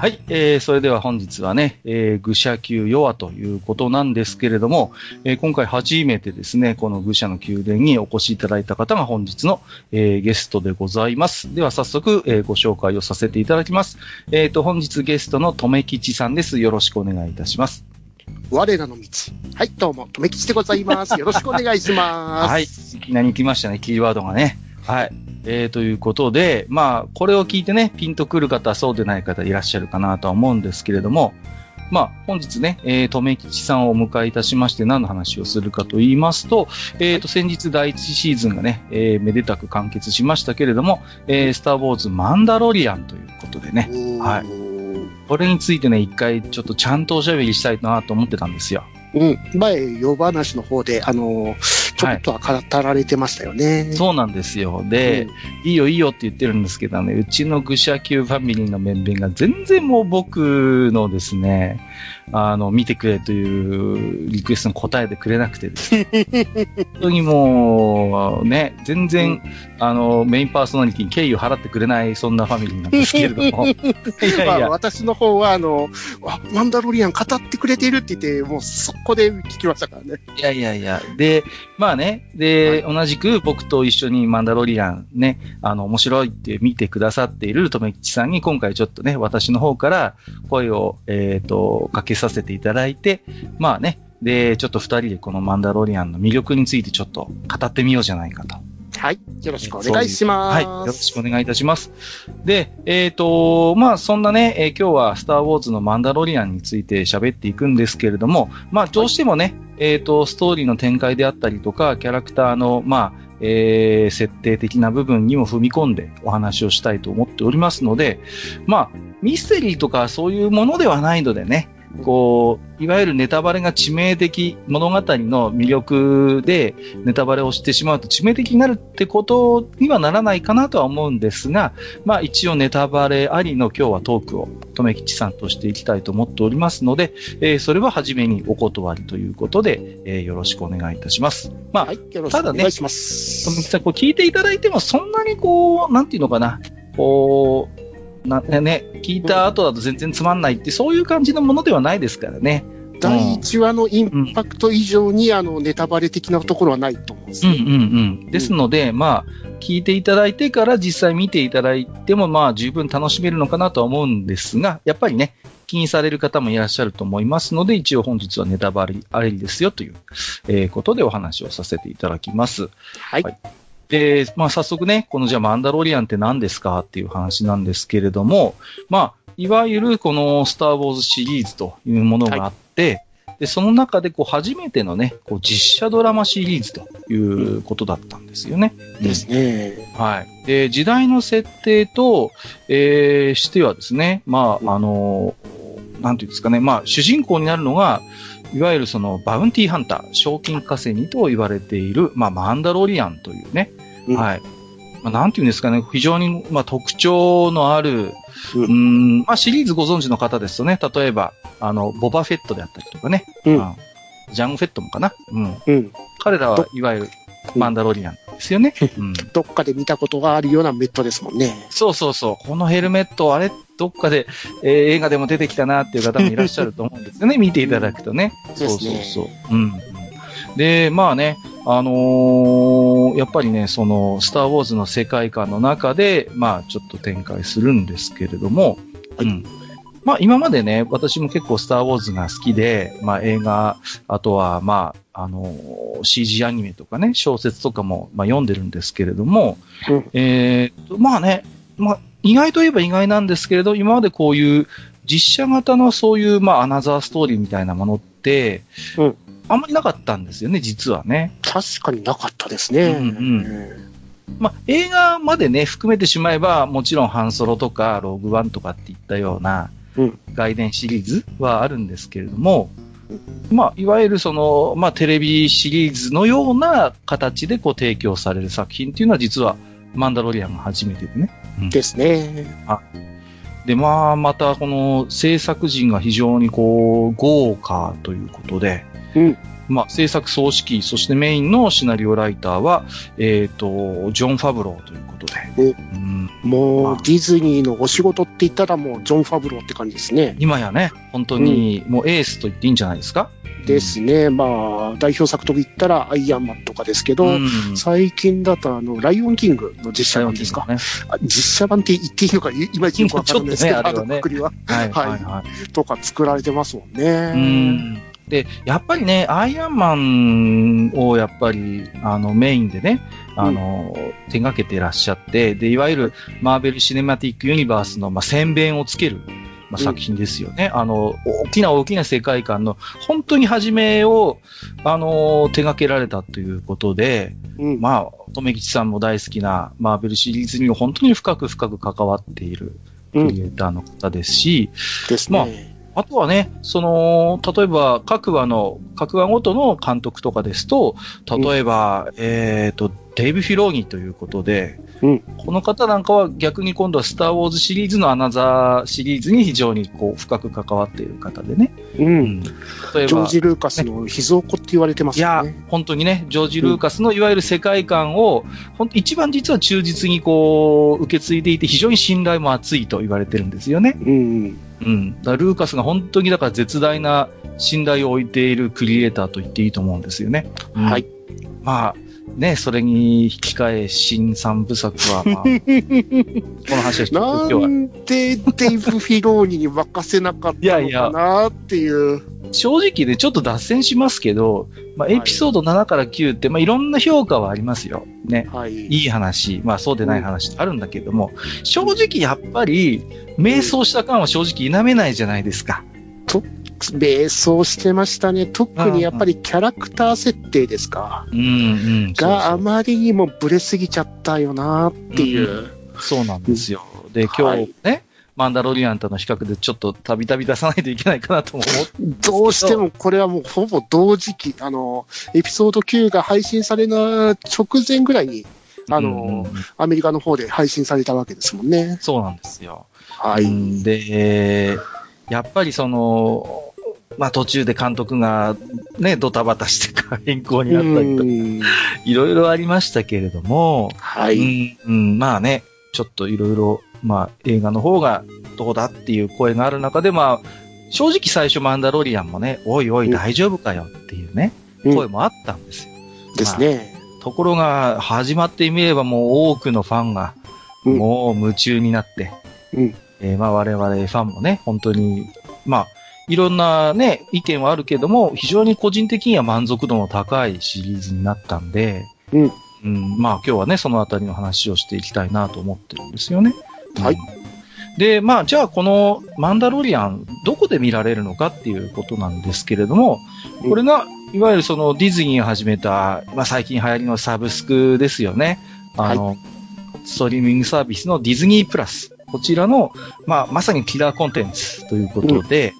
はい、えー、それでは本日はね、えー、愚者級弱ということなんですけれども、えー、今回初めてですね、この愚者の宮殿にお越しいただいた方が本日の、えー、ゲストでございます。では早速、えー、ご紹介をさせていただきます。えっ、と、本日ゲストのとめきちさんです。よろしくお願いいたします。我らの道。はい、どうも、とめきちでございます。よろしくお願いします。はい、いきなり来ましたね、キーワードがね。はい。えー、ということで、まあ、これを聞いてね、ピンとくる方、そうでない方いらっしゃるかなとは思うんですけれども、まあ、本日ね、えー、とめきちさんをお迎えいたしまして何の話をするかと言いますと、えー、と、先日第一シーズンがね、えー、めでたく完結しましたけれども、えー、スターウォーズマンダロリアンということでね、はい。これについてね、一回ちょっとちゃんとおしゃべりしたいなと思ってたんですよ。うん。前、夜話の方で、あの、ちょっとは語られてましたよね。そうなんですよ。で、いいよいいよって言ってるんですけどね、うちの愚者級ファミリーの面々が全然もう僕のですね、あの、見てくれというリクエストに答えてくれなくてですね。本当にもう、ね、全然、あの、メインパーソナリティに敬意を払ってくれない、そんなファミリーなんですけれども。いやいや、まあ、私の方は、あの、あ、マンダロリアン語ってくれているって言って、もうそこで聞きましたからね。いやいやいや。で、まあね、で、はい、同じく僕と一緒にマンダロリアンね、あの、面白いって見てくださっているとめきちさんに今回ちょっとね、私の方から声を、えっ、ー、と、かけさせていただいて、まあね、で、ちょっと二人でこのマンダロリアンの魅力についてちょっと語ってみようじゃないかと。はい。よろしくお願いします。はい。よろしくお願いいたします。で、えっ、ー、と、まあ、そんなね、えー、今日はスターウォーズのマンダロリアンについて喋っていくんですけれども、まあ、どうしてもね、えっ、ー、と、ストーリーの展開であったりとか、キャラクターの、まあ、えー、設定的な部分にも踏み込んでお話をしたいと思っておりますので、まあ、ミステリーとかそういうものではないのでね、こう、いわゆるネタバレが致命的、物語の魅力でネタバレをしてしまうと致命的になるってことにはならないかなとは思うんですが、まあ一応ネタバレありの今日はトークを、とめきちさんとしていきたいと思っておりますので、えー、それは初めにお断りということで、えー、よろしくお願いいたします。まあ、はい、よろしくお願いします。ただね、とめきちさん、こう聞いていただいてもそんなにこう、なんていうのかな、こう、なね、聞いた後だと全然つまんないって、そういう感じのものではないですからね。第1話のインパクト以上に、うん、あの、ネタバレ的なところはないと思うんですね。うんうんうん。ですので、うん、まあ、聞いていただいてから実際見ていただいても、まあ、十分楽しめるのかなとは思うんですが、やっぱりね、気にされる方もいらっしゃると思いますので、一応本日はネタバレありですよという、えー、ことでお話をさせていただきます。はい、はいで、まあ早速ね、このじゃあマンダロリアンって何ですかっていう話なんですけれども、まあ、いわゆるこのスターウォーズシリーズというものがあって、はい、で、その中でこう初めてのね、こう実写ドラマシリーズということだったんですよね。ですね。はい。で、時代の設定と、えー、してはですね、まあ、あの、なんていうんですかね、まあ、主人公になるのが、いわゆるそのバウンティーハンター、賞金稼ぎと言われている、まあ、マンダロリアンというね、うん、はい。まあ、なんていうんですかね、非常に、まあ、特徴のある、うん、うんまあ、シリーズご存知の方ですとね、例えば、あの、ボバフェットであったりとかね、うんまあ、ジャンフェットもかな、うん。うん、彼らはいわゆるマンダロリアンですよね。うん、どっかで見たことがあるようなメットですもんね。そうそうそう。このヘルメット、あれ、どっかで、えー、映画でも出てきたなっていう方もいらっしゃると思うんですよね。見ていただくとね。そうそうそう。うん。で、まあね、あのー、やっぱりね、その、スターウォーズの世界観の中で、まあ、ちょっと展開するんですけれども、はい、うん。まあ、今までね、私も結構スターウォーズが好きで、まあ、映画、あとは、まあ、あのー、CG アニメとかね、小説とかも、まあ、読んでるんですけれども、うん、えー、まあね、まあ、意外といえば意外なんですけれど、今までこういう実写型のそういう、まあ、アナザーストーリーみたいなものって、うん、あんまりなかったんですよね、実はね。確かになかったですね。うんうん、まあ、映画までね、含めてしまえば、もちろんハンソロとか、ローグワンとかっていったような、外伝シリーズはあるんですけれども、まあ、いわゆるその、まあ、テレビシリーズのような形でこう提供される作品っていうのは実は、マンダロリアンが初めてでね。うん、ですね。で、まあ、またこの制作陣が非常にこう、豪華ということで、うんまあ、制作総指揮、そしてメインのシナリオライターは、えっ、と、ジョン・ファブローということで。うん、もうまあ、ディズニーのお仕事って言ったらもう、ジョン・ファブローって感じですね。今やね、本当にもうエースと言っていいんじゃないですか？ですね。まあ、代表作と言ったら、アイアンマンとかですけど、うん。最近だと、あの、ライオンキングの実写版ですか？ね。あ実写版って言っていいのか、いいまいちよくわかんないですけど、ちょっとねあのくくりは、はい、はいはい、はい。とか作られてますもんね。うん。で、やっぱりね、アイアンマンをやっぱり、あの、メインでね、あの、手掛けてらっしゃって、で、いわゆるマーベル・シネマティック・ユニバースの、まあ、宣伝をつける、まあ、作品ですよね。あの、大きな大きな世界観の、本当に初めを、あの、手掛けられたということで、うん。まあ、留吉さんも大好きなマーベルシリーズに本当に深く深く関わっているうんクリエイターの方ですし、ですまあね。あとはね、その、例えば各話の、各話ごとの監督とかですと、例えば、えっ、と、デイブ・フィローニということで、うんこの方なんかは逆に今度はスター・ウォーズシリーズのアナザーシリーズに非常にこう深く関わっている方でね。う。うんん例えば、ジョージ・ルーカスの秘蔵っ子って言われてますいやよね。、本当にね、ジョージ・ルーカスのいわゆる世界観を、ほん一番実は忠実にこう、受け継いでいて、非常に信頼も厚いと言われてるんですよね。うん。うん。だルーカスが本当にだから絶大な信頼を置いているクリエイターと言っていいと思うんですよね。うんはい。まあ、ね、それに引き換え、新三部作は、まあ、この話はちょっと今日は、なんでデイブ・フィローニに任せなかったのかなっていう。正直ね、ちょっと脱線しますけど、まあ、はいエピソード7から9って、まあ、いろんな評価はありますよ。ね。はい。いい話、まあそうでない話ってあるんだけども、正直やっぱり、迷走した感は正直否めないじゃないですか。迷走してましたね。特にやっぱりキャラクター設定ですか。うんうん。があまりにもブレすぎちゃったよなっていう。そうそうなんですよ。で、今日ね、マンダロリアンとの比較でちょっとたびたび出さないといけないかなとも思って。どうしてもこれはもうほぼ同時期、あの、エピソード9が配信される直前ぐらいに、あの、アメリカの方で配信されたわけですもんね。そうなんですよ。はい。うんで、やっぱりその、まあ途中で監督がね、ドタバタして変更になったりと、うんいろいろありましたけれども、はい。うんうん、まあね、ちょっといろいろ、まあ映画の方がどうだっていう声がある中で、まあ、正直最初マンダロリアンもね、おいおいうん大丈夫かよっていうね、うん声もあったんですよ。ですね。ところが、始まってみればもう多くのファンが、うんもう夢中になって、うんえーまあ我々ファンもね、本当に、まあ、いろんなね、意見はあるけども、非常に個人的には満足度の高いシリーズになったんで、うんうんまあ今日はね、そのあたりの話をしていきたいなと思ってるんですよね。はいうんで、まあ、じゃあこのマンダロリアン、どこで見られるのかっていうことなんですけれども、これが、いわゆるそのディズニーが始めた、まあ最近流行りのサブスクですよね。あの、ストリーミングサービスのディズニープラス。こちらの、まあ、まさにキラーコンテンツということで、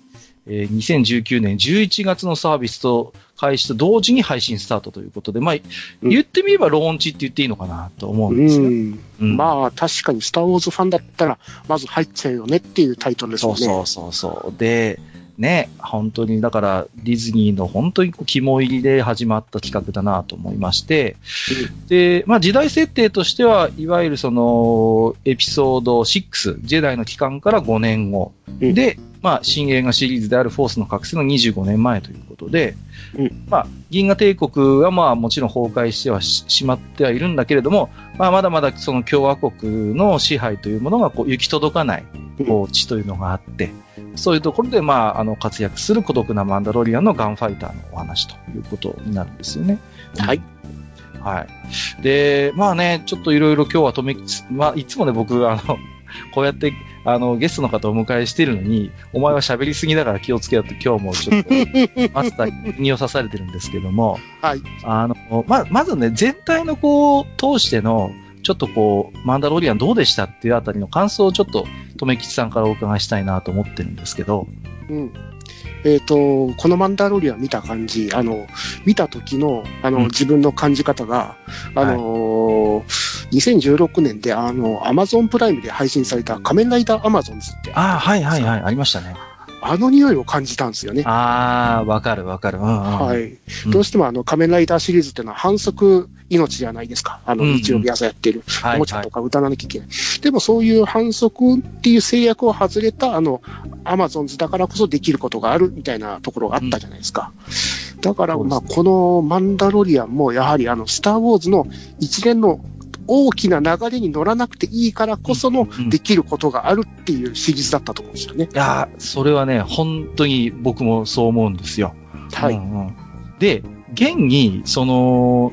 えー2019年11月のサービスと開始と同時に配信スタートということで、まあ、うん言ってみればローンチって言っていいのかなと思ううんですよ。ん。うんまあ、確かにスター・ウォーズファンだったら、まず入っちゃうよねっていうタイトルですもね。そうんそうそう。で、ね、本当に、だから、ディズニーの本当に肝入りで始まった企画だなと思いまして、で、まあ時代設定としては、いわゆるその、エピソード6、ジェダイの期間から5年後、うんで、まあ新映画シリーズであるフォースの覚醒の25年前ということで、うんまあ銀河帝国はまあもちろん崩壊してはししまってはいるんだけれども、まあまだまだその共和国の支配というものがこう行き届かない、こう地というのがあって、そういうところでまああの活躍する孤独なマンダロリアンのガンファイターのお話ということになるんですよね。はい。はい。で、まあね、ちょっといろいろ今日は止め、まあ、いつもね、僕、あの、こうやって、あの、ゲストの方をお迎えしてるのに、お前は喋りすぎだから気をつけようって今日もちょっと、マスターにを刺されてるんですけども、はい。あの、ま、まずね、全体のこう、通しての、ちょっとこう、マンダロリアンどうでしたっていうあたりの感想をちょっと、とめきちさんからお伺いしたいなと思ってるんですけど、うん。えっ、と、このマンダロリアン見た感じ、あの、見た時の、あの、うん。自分の感じ方が、あのー2016年で、あの、アマゾンプライムで配信された仮面ライダーアマゾンズって。ああ、はいはいはい、ありましたね。あの匂いを感じたんですよね。あー、わかるわかる。うんうん、はい。うんどうしてもあの、仮面ライダーシリーズっていうのは反則命じゃないですか。あの、うんうん日曜日朝やってるはいおもちゃとか歌わなきゃいけない。でもそういう反則っていう制約を外れた、あの、アマゾンズだからこそできることがあるみたいなところがあったじゃないですか。だから、まあ、このマンダロリアンも、やはりあの、スター・ウォーズの一連の大きな流れに乗らなくていいからこそのできることがあるっていうシリーズだったと思うんですよね。いやーそれはね、本当に僕もそう思うんですよ。はい。うんうんで、現に、その、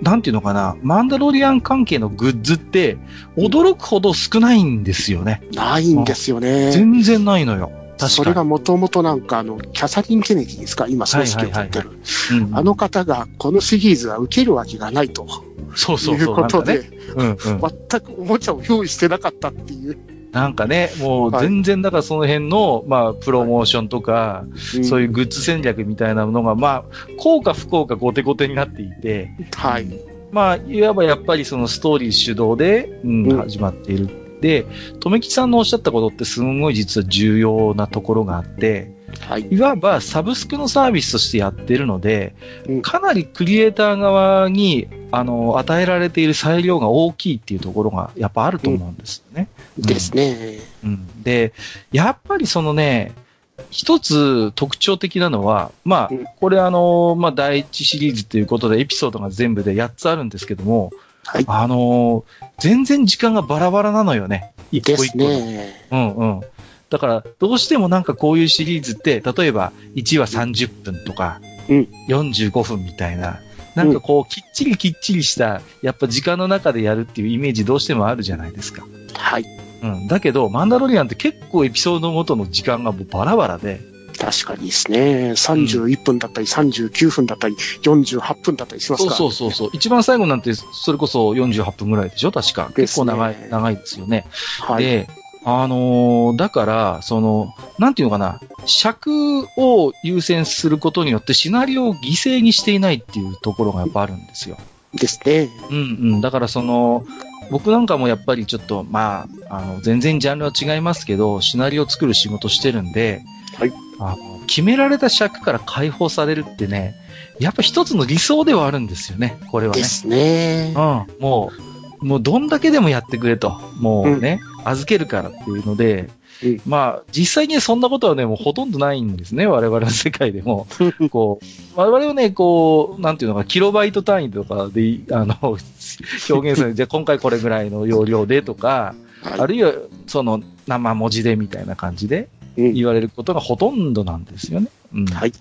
なんていうのかな、マンダロリアン関係のグッズって、驚くほど少ないんですよね。ないんですよね。全然ないのよ。確それが。もともとなんかあの、キャサリン・ケネディですか？今、組織を取ってる。うんあの方が、このシリーズは受けるわけがないとそうそう。いうことで、ね。うんうん。全くおもちゃを用意してなかったっていう。なんかね、もうはい全然だからその辺の、まあ、プロモーションとか、そういうグッズ戦略みたいなものが、まあ、効か不効か後手後手になっていて、はい。まあ、いわばやっぱりそのストーリー主導で、うんうん始まっている。で、留吉さんのおっしゃったことってすんごい実は重要なところがあって、はい。いわばサブスクのサービスとしてやってるので、うんかなりクリエイター側に、あの、与えられている裁量が大きいっていうところがやっぱあると思うんですよね。ですね。うん。で、やっぱりそのね、一つ特徴的なのは、まあうん、これあの、まあ、第一シリーズということでエピソードが全部で8つあるんですけども、はい。あの全然時間がバラバラなのよね。一個です一個。ね。うんうん。だから、どうしてもなんかこういうシリーズって、例えば1話30分とか、うん45分みたいな、なんかこう、きっちりきっちりした、やっぱ時間の中でやるっていうイメージどうしてもあるじゃないですか。はい。うん。だけど、マンダロリアンって結構エピソードごとの時間がもうバラバラで、確かにですね。31分だったり、39分だったり、48分だったりしますそうから。そうそうそう。一番最後なんて、それこそ48分ぐらいでしょ？確か。結構長い、長いですよね。はい。で、あのーだから、その、なんていうのかな、尺を優先することによってシナリオを犠牲にしていないっていうところがやっぱあるんですよ。ですね。うんうん。だからその、僕なんかもやっぱりちょっと、まあ、あの、全然ジャンルは違いますけど、シナリオを作る仕事してるんで、はいあの決められた尺から解放されるってね、やっぱ一つの理想ではあるんですよね、これはねで。すね。うん、もう、もうどんだけでもやってくれと。もうね、預けるからっていうので、うんまあ、実際にそんなことはね、もうほとんどないんですね、我々の世界でも。こう、我々はね、こう、なんていうのか、キロバイト単位とかで、あの、表現する。じゃあ今回これぐらいの容量でとか、あはるいは、その、生文字でみたいな感じで言われることがほとんどなんですよね。うん。はい。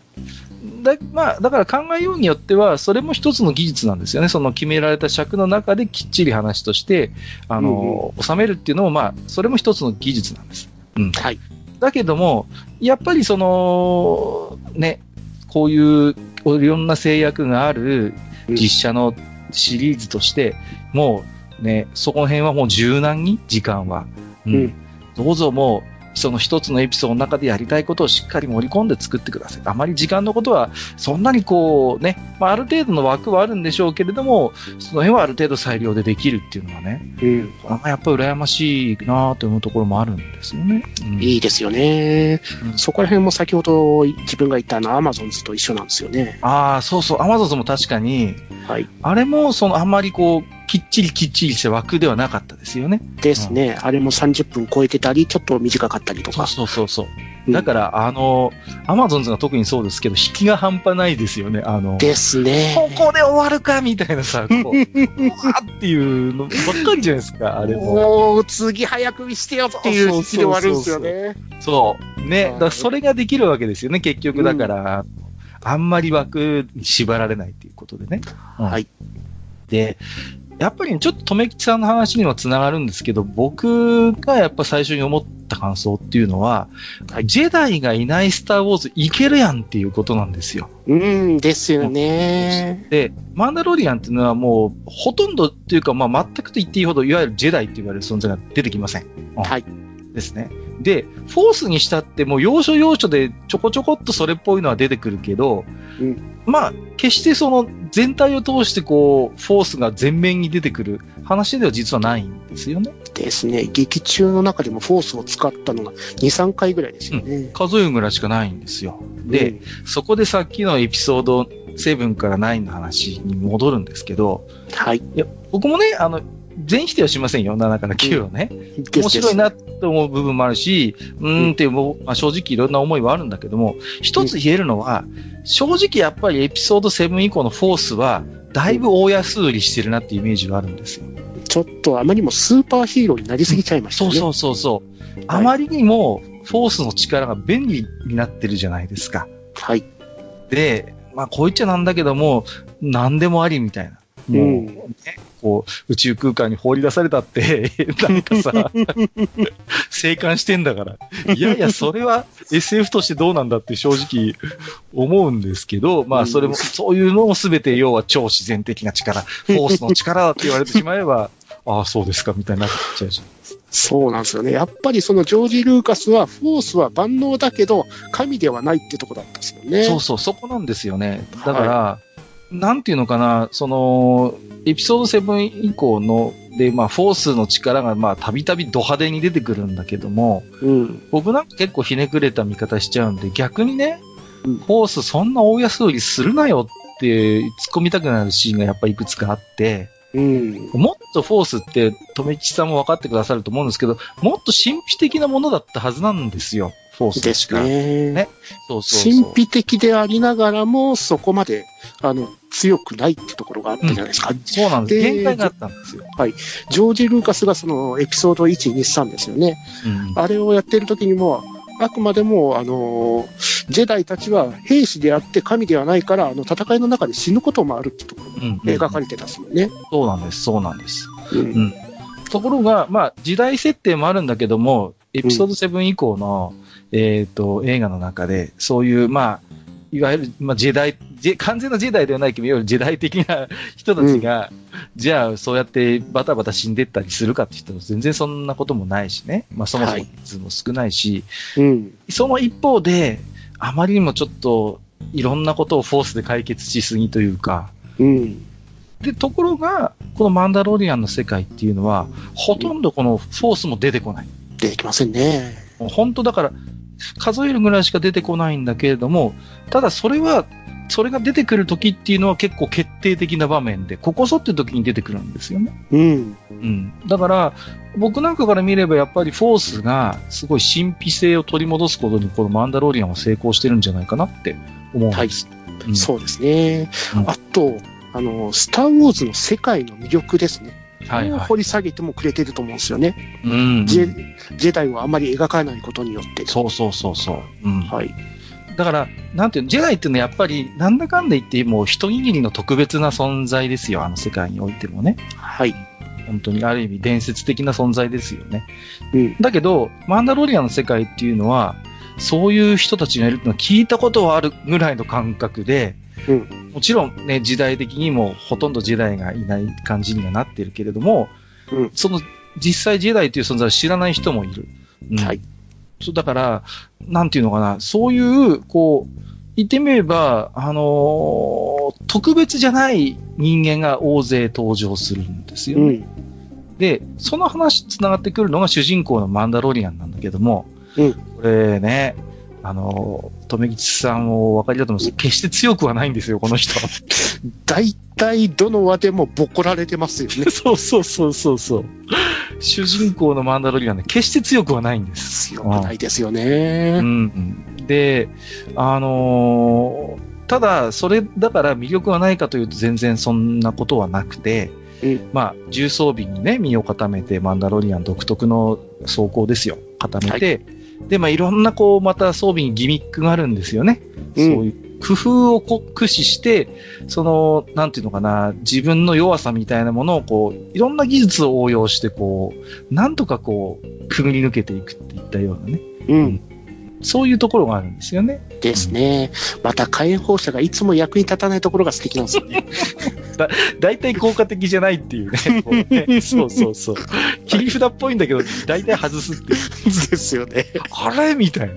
だまあ、だから考えようによっては、それも一つの技術なんですよね。その決められた尺の中できっちり話として、あの、収めるっていうのも、まあ、それも一つの技術なんです。うん。はい。だけども、やっぱりその、ね、こういういろんな制約があるうん実写のシリーズとして、もうね、そこの辺はもう柔軟に、時間は。うん。うんどうぞもう、その一つのエピソードの中でやりたいことをしっかり盛り込んで作ってください。あまり時間のことは、そんなにこうね、まあ、ある程度の枠はあるんでしょうけれども、その辺はある程度裁量でできるっていうのはね、うん。あやっぱり羨ましいなと思うところもあるんですよね。うんいいですよね。うんそこら辺も先ほど自分が言ったあの、アマゾンズと一緒なんですよね。ああ、そうそう、アマゾンも確かに、はい。あれも、その、あんまりこう、きっちりきっちりした枠ではなかったですよね。ですね。あれも30分超えてたり、ちょっと短かったりとそうか。そうそうそう。うんだから、あの、アマゾンズが特にそうですけど、引きが半端ないですよね。あの、ですね。ここで終わるかみたいなさ、こう、うわーっていうのばっかりじゃないですか、あれも。もう、次早く見してよっていう引きで終わるんですよね。そう。ね。だそれができるわけですよね、結局。だから、あんまり枠に縛られないっていうことでね。うんはい。で、やっぱりねちょっと留吉さんの話にもつながるんですけど、僕がやっぱ最初に思った感想っていうのは、はいジェダイがいないスター・ウォーズいけるやんっていうことなんですよ。うん、ですよね。で、マンダロリアンっていうのはもう、ほとんどっていうか、まあ全くと言っていいほど、いわゆるジェダイって言われる存在が出てきません。うんはい。ですね。で、フォースにしたってもう要所要所でちょこちょこっとそれっぽいのは出てくるけど、うんまあ、決してその全体を通してこう、フォースが前面に出てくる話では実はないんですよね。ですね。劇中の中でもフォースを使ったのが2、3回ぐらいですよね。数えるぐらいしかないんですよ。で、うんそこでさっきのエピソード7から9の話に戻るんですけど、はい。いや、僕もね、あの、全否定はしませんよ、7から9をね。面白いなと思う部分もあるし、うーんっていう、もうまあ、正直いろんな思いはあるんだけども、一つ言えるのは、正直やっぱりエピソード7以降のフォースは、だいぶ大安売りしてるなっていうイメージがあるんですよ。ちょっとあまりにもスーパーヒーローになりすぎちゃいましたね。そうそうそうそう。あまりにも、フォースの力が便利になってるじゃないですか。はい。で、まあ、こう言っちゃなんだけども、何でもありみたいな。もう、うんね、こう、宇宙空間に放り出されたって、なんかさ、生還してんだから。いやいや、それは SF としてどうなんだって正直思うんですけど、まあ、それも、そういうのもすべて要は超自然的な力、フォースの力だって言われてしまえば、ああ、そうですか、みたいになっちゃうじゃん。そうなんですよね。やっぱりそのジョージ・ルーカスは、フォースは万能だけど、神ではないってとこだったんですよね。そうそう、そこなんですよね。だから、なんていうのかな、その、エピソード7以降の、で、まあ、フォースの力が、まあ、たびたびド派手に出てくるんだけども、うん。僕なんか結構ひねくれた見方しちゃうんで、逆にね、うんフォースそんな大安売りするなよって突っ込みたくなるシーンがやっぱいくつかあって、うん。もっとフォースって、留吉さんも分かってくださると思うんですけど、もっと神秘的なものだったはずなんですよ、フォースのです力。ね。ねそうそうそう。神秘的でありながらも、そこまで、あの、強くないってところがあったじゃないですか。そうなんです。で限界があったんですよ。ジョージ・ルーカスがそのエピソード1、2、3ですよね。うんあれをやってる時にも、あくまでも、あの、ジェダイたちは兵士であって神ではないから、あの、戦いの中で死ぬこともあるってところうんが描かれてたんですよね。そうなんです、そうなんです。うん。ところが、まあ、時代設定もあるんだけども、エピソード7以降の、えっ、と、映画の中で、そういう、まあ、いわゆる、まあ、ジェダイ、ジェ完全なジェダイではないけど、いわゆるジェダイ的な 人たちが、じゃあ、そうやってバタバタ死んでったりするかって言ったら、全然そんなこともないしね。まあ、そもそもはい人数も少ないし、うん。その一方で、あまりにもちょっと、いろんなことをフォースで解決しすぎというか、うん。で、ところが、このマンダロリアンの世界っていうのは、ほとんどこのフォースも出てこない。出てきませんね。もう本当だから、数えるぐらいしか出てこないんだけれども、ただそれは、それが出てくる時っていうのは結構決定的な場面で、ここぞっていう時に出てくるんですよね。うん。うん。だから、僕なんかから見ればやっぱりフォースがすごい神秘性を取り戻すことにこのマンダロリアンは成功してるんじゃないかなって思うんです。うんそうですね。うんあと、あの、スター・ウォーズの世界の魅力ですね。はいはい。これを掘り下げてもくれてると思うんですよね。うん。ジェジェダイをあまり描かないことによって。そうそうそうそう。うん。はい。だから、なんていうの、ジェダイっていうのはやっぱり、なんだかんだ言って、もう一握りの特別な存在ですよ、あの世界においてもね。はい。本当にある意味伝説的な存在ですよね。うん。だけど、マンダロリアンの世界っていうのは、そういう人たちがいるのは聞いたことはあるぐらいの感覚で、うん。もちろんね、時代的にもほとんどジェダイがいない感じにはなってるけれども、うんその実際ジェダイという存在を知らない人もいる。うんはい。そうだから、なんていうのかな、そういう、こう、言ってみれば、あのー特別じゃない人間が大勢登場するんですよね。うん。で、その話つながってくるのが主人公のマンダロリアンなんだけども、うんこれね、あのー、留吉さんもお分かりだと思うんです決して強くはないんですよ、この人。大体どの話でもボコられてますよね。そうそうそうそうそう。主人公のマンダロリアンね、決して強くはないんです。強くないですようね。ん、で、あのーただ、それだから魅力はないかというと全然そんなことはなくて、うんまあ、重装備にね、身を固めて、マンダロリアン独特の装甲ですよ。固めて、で、まあ、いろんなこう、また装備にギミックがあるんですよね。うんそういう工夫を駆使して、その、なんていうのかな、自分の弱さみたいなものをこう、いろんな技術を応用して、こう、なんとかこう、くぐり抜けていくっていったようなね。うん。そういうところがあるんですよね。ですね。また火炎放射がいつも役に立たないところが素敵なんですよね。大体効果的じゃないっていうね。こうねそうそうそう。切り札っぽいんだけど、大体外すっていう。ですよね。あれ？みたいな。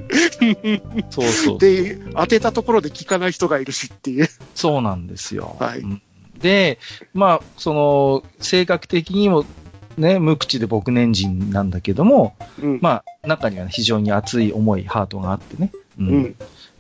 そうそう。で、当てたところで効かない人がいるしっていう。そうなんですよ。はいうんで、まあ、その、性格的にも、ね、無口で僕年人なんだけども、うん。まあ、中には非常に熱い重いハートがあってね。ううん。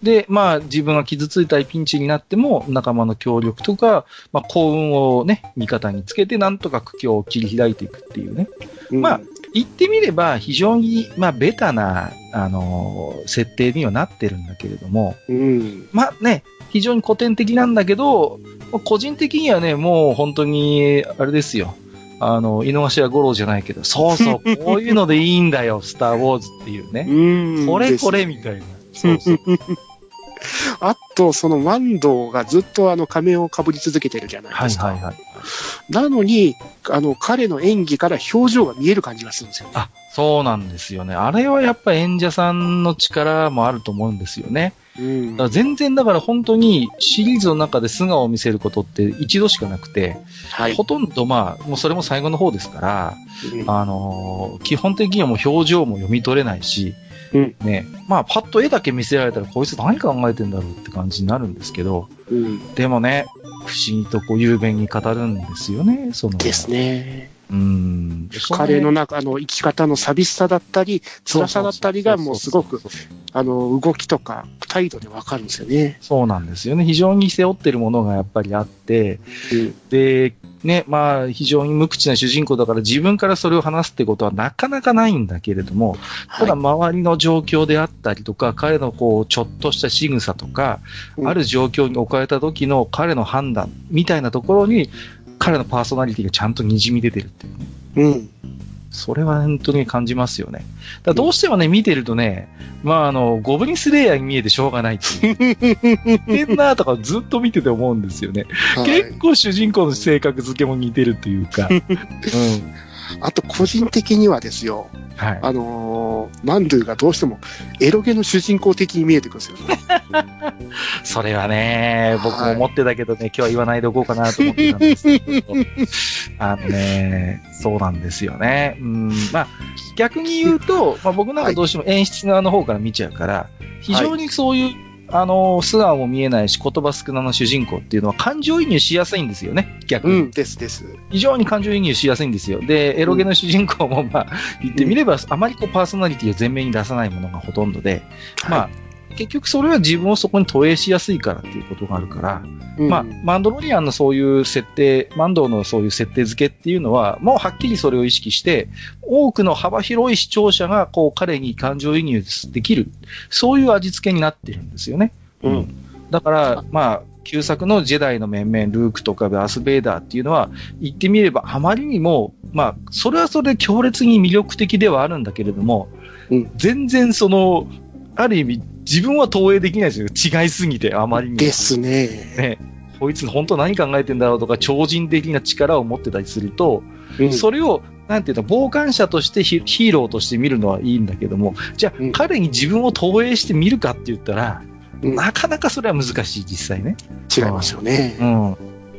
で、まあ、自分が傷ついたりピンチになっても、仲間の協力とか、まあ、幸運をね、味方につけて、なんとか苦境を切り開いていくっていうね。うんまあ、言ってみれば、非常に、まあ、ベタな、あのー設定にはなってるんだけれども、うん。まあね、非常に古典的なんだけど、個人的にはね、もう本当に、あれですよ。あの、井の頭五郎じゃないけど、そうそう、こういうのでいいんだよ、スター・ウォーズっていうね。うん。これこれみたいな。そうそう。あと、そのマンドがずっとあの仮面をかぶり続けてるじゃないはですか。いはいはい。なのに、あの、彼の演技から表情が見える感じがするんですよね。あ、そうなんですよね。あれはやっぱ演者さんの力もあると思うんですよね。うん全然だから本当にシリーズの中で素顔を見せることって一度しかなくて、はい。ほとんどまあ、もうそれも最後の方ですから、うんあのー基本的にはもう表情も読み取れないし、うんね、まあ、パッと絵だけ見せられたら、こいつ何考えてんだろうって感じになるんですけど、うん。でもね、不思議とこう、雄弁に語るんですよね、その。ですね。うん。彼の中の生き方の寂しさだったり、辛さだったりがもうすごく、あの、動きとか態度でわかるんですよね。そうなんですよね。非常に背負ってるものがやっぱりあって、うん。で、ね、まあ、非常に無口な主人公だから自分からそれを話すってことはなかなかないんだけれども、ただはい周りの状況であったりとか、彼のこう、ちょっとした仕草とか、うんある状況に置かれた時の彼の判断みたいなところに、彼のパーソナリティがちゃんと滲み出てるっていうね。うん。それは本当に感じますよね。だどうしてもね、見てるとね、まああの、ゴブリンスレイヤーに見えてしょうがないっていう。似てんなとかずっと見てて思うんですよね。はい結構主人公の性格付けも似てるっていうか。うん。あと、個人的にはですよ、はい。あのーマンドゥがどうしてもエロゲの主人公的に見えてくるんですよね。それはね、僕も思ってたけどね、今日は言わないでおこうかなと思ってたんですけど、あのね、そうなんですよね。うん、まあ、逆に言うと、まあ、僕なんかどうしても演出側の方から見ちゃうから、非常にそういう、あの、素顔も見えないし、言葉少なの主人公っていうのは感情移入しやすいんですよね、逆に。うん、ですです。非常に感情移入しやすいんですよ。で、エロゲの主人公も、まあ、言ってみれば、あまりこうパーソナリティを前面に出さないものがほとんどで、まあ、結局それは自分をそこに投影しやすいからっていうことがあるから、うんまあ、マンドロリアンのそういう設定、マンドのそういう設定付けっていうのは、もうはっきりそれを意識して、多くの幅広い視聴者がこう彼に感情移入できる、そういう味付けになってるんですよね。うん。だから、まあ、旧作のジェダイの面々、ルークとかダース・ベイダーっていうのは、言ってみればあまりにも、まあ、それはそれで強烈に魅力的ではあるんだけれども、うん全然その、ある意味、自分は投影できないですよ。違いすぎて、あまりに。ですね。ね。こいつ本当何考えてんだろうとか、超人的な力を持ってたりすると、うんそれを、なんていうの、傍観者としてヒヒーローとして見るのはいいんだけども、じゃあ、うん彼に自分を投影して見るかって言ったら、うんなかなかそれは難しい、実際ね。違いますよね。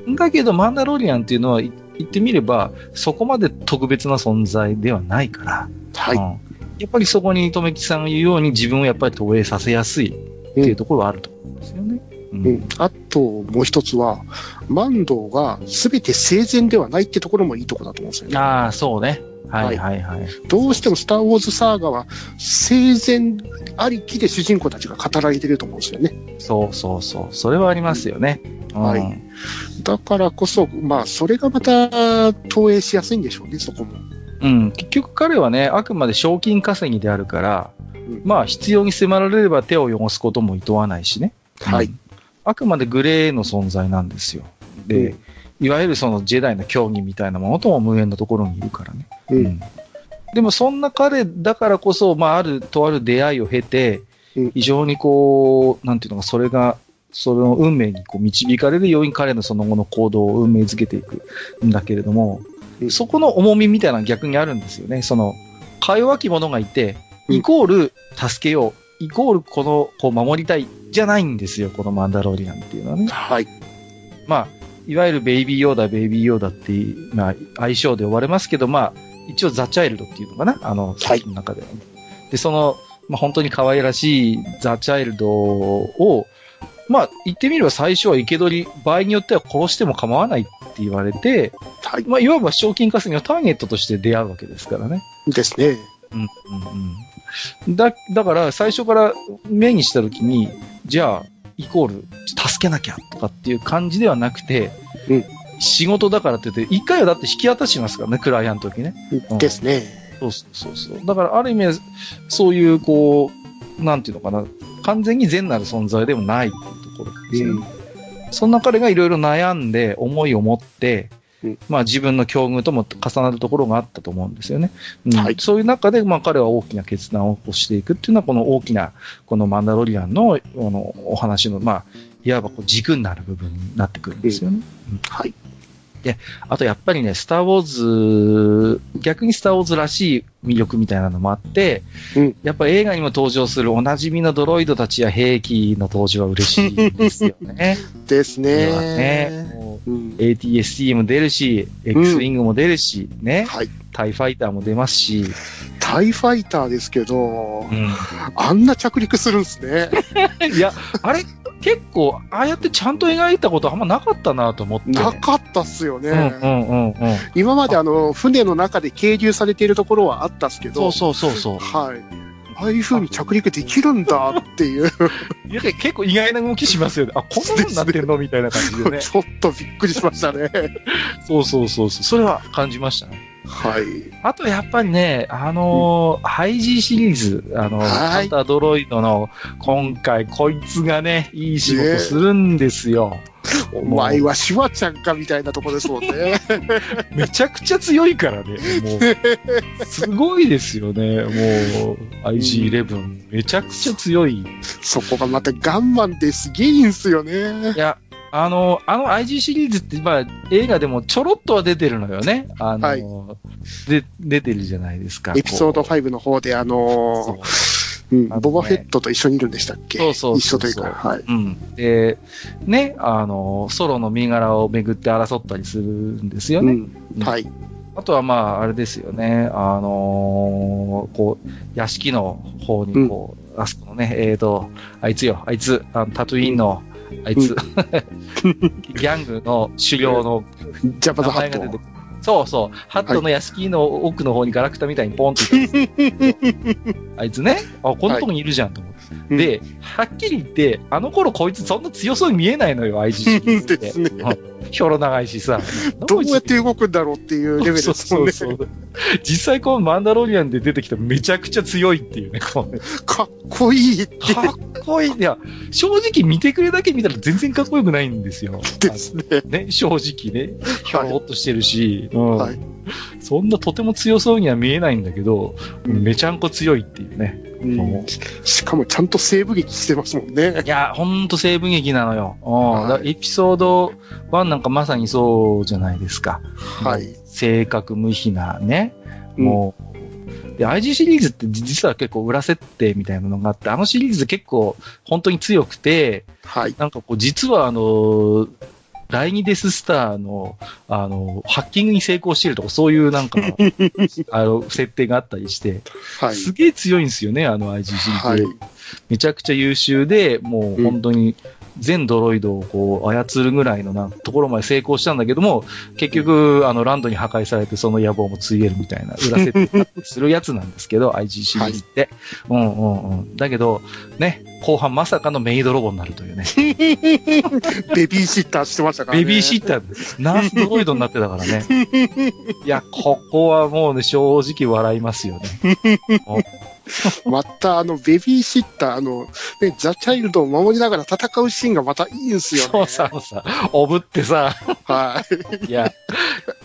うん。だけど、マンダロリアンっていうのは、い言ってみれば、そこまで特別な存在ではないから、はい。うんやっぱりそこに、とめきさんが言うように、自分をやっぱり投影させやすいっていうところはあると思うんですよね。うんうん、あと、もう一つは、マンドが全て生前ではないってところもいいところだと思うんですよね。ああ、そうね。はいはいはい。どうしてもスター・ウォーズ・サーガは生前ありきで主人公たちが語られてると思うんですよね。そうそうそう。それはありますよね。うんはいだからこそ、まあ、それがまた投影しやすいんでしょうね、そこも。うん。結局彼はね、あくまで賞金稼ぎであるから、うんまあ必要に迫られれば手を汚すことも厭わないしね。はいうん。あくまでグレーの存在なんですよ。で、いわゆるそのジェダイの競技みたいなものとも無縁のところにいるからね。うん。うんでもそんな彼だからこそ、まあある、とある出会いを経てうん、非常にこう、なんていうのか、それが、その運命にこう導かれるように彼のその後の行動を運命づけていくんだけれども、うんそこの重みみたいなのが逆にあるんですよね。その、か弱き者がいて、うんイコール助けよう、イコールこの、こう守りたい、じゃないんですよ、このマンダロリアンっていうのはね。はい。まあ、いわゆるベイビーヨーダ、ベイビーヨーダっていう、まあ、愛称で呼ばれますけど、まあ、一応ザ・チャイルドっていうのかなあの、作品の中では、で、その、まあ、本当に可愛らしいザ・チャイルドを、まあ、言ってみれば最初は生け捕り、場合によっては殺しても構わないって言われて、はい。まあ、いわば賞金稼ぎのターゲットとして出会うわけですからね。ですね。うん、うん、うん。だ、だから、最初から目にしたときに、じゃあ、イコール、助けなきゃとかっていう感じではなくて、うん仕事だからって言って、一回はだって引き渡しますからね、クライアントの時ね。うんですね。そうそうそうそう。だから、ある意味、そういう、こう、なんていうのかな、完全に善なる存在でもないところですよね。そんな彼がいろいろ悩んで、思いを持って、うんまあ自分の境遇とも重なるところがあったと思うんですよね。うんはいそういう中で、まあ彼は大きな決断を起こしていくっていうのは、この大きな、このマンダロリアンの、あの、お話の、まあ、いわばこう軸になる部分になってくるんですよね。はい。あとやっぱりね、スターウォーズ、逆にスターウォーズらしい魅力みたいなのもあって、うんやっぱり映画にも登場するおなじみのドロイドたちや兵器の登場は嬉しいですよね。ですね。ねもううん。ATST も出るし、X ウィングも出るし、ね、はい。タイファイターも出ますし、タイファイターですけどう、ん、あんな着陸するんですね。いや、あれ、結構、ああやってちゃんと描いたことあんまなかったなと思って。なかったっすよね。うんうんうんうん。今まであの、船の中で係留されているところはあったっすけど、そうそうそうそう。はい。ああいう風に着陸できるんだっていう、いや結構意外な動きしますよね。あ、こんな風になってんの？みたいな感じでね。ちょっとびっくりしましたね。そうそうそうそう。それは感じましたね。はい。あとやっぱりね、あのーハイジーシリーズ、あのハンタードロイドの、今回こいつがね、いい仕事するんですよ。お前はシュワちゃんかみたいなところですもんね。めちゃくちゃ強いからね。もう、すごいですよね。もう、IG11、めちゃくちゃ強い。そこがまたガンマンですげえいいんすよねい。や、あの、あの IG シリーズって、まあ、映画でもちょろっとは出てるのよね。あの、はいで、出てるじゃないですか。エピソードこ5の方であうのーうんねボバフェットと一緒にいるんでしたっけ？そうそう一緒というか、はい。うん。で、ね、あの、ソロの身柄をめぐって争ったりするんですよね。うん。はい。あとはまあ、あれですよね、あのーこう、屋敷の方にこう、あそこのね、えーと、あいつよ、あいつ、あのタトゥインの、あいつ、ギャングの狩猟のジャパ名ザハット。そうそう。ハットの屋敷の奥の方にガラクタみたいにポンっていた。あいつね、あ、こんなとこにいるじゃんと思って。うんで、はっきり言って、あの頃こいつそんな強そうに見えないのよ、IG シリーズって。ですねうんひょろ長いしさ。どうやって動くんだろうっていうレベルですもんね。そうそうそう実際このマンダロリアンで出てきためちゃくちゃ強いっていうね、こうねかっこいいってかっこいい。いや、正直見てくれだけ見たら全然かっこよくないんですよ。ですね。ね、正直ね。ひょろっとしてるし、うんはいそんなとても強そうには見えないんだけど、うんめちゃんこ強いっていうね。うんしかもちゃんと西部劇してますもんね。いや、ほんと西部劇なのよ。うんはいエピソード1なんかまさにそうじゃないですか。はい。正確無比なね。うんもう、で、IG シリーズって実は結構裏設定みたいなのがあって、あのシリーズ結構本当に強くて、はい。なんかこう実はあの、第二デススターの、あの、ハッキングに成功してるとか、そういうなんか、あの、設定があったりして、はい。すげえ強いんですよね、あの IG シリーズ。はい。めちゃくちゃ優秀で、もう本当に全ドロイドをこう操るぐらいのなところまで成功したんだけども、結局、あの、ランドに破壊されてその野望もついえるみたいな裏設定するやつなんですけど、IG シリーズって。うんうんうん。だけど、ね、後半まさかのメイドロボになるというね。ベビーシッターしてましたからね。ベビーシッターです。ナースドロイドになってたからね。いや、ここはもうね、正直笑いますよね。また、あの、ベビーシッター、あの、ね、ザ・チャイルドを守りながら戦うシーンがまたいいんすよね。そうさ、さ、おぶってさ、はい。いや、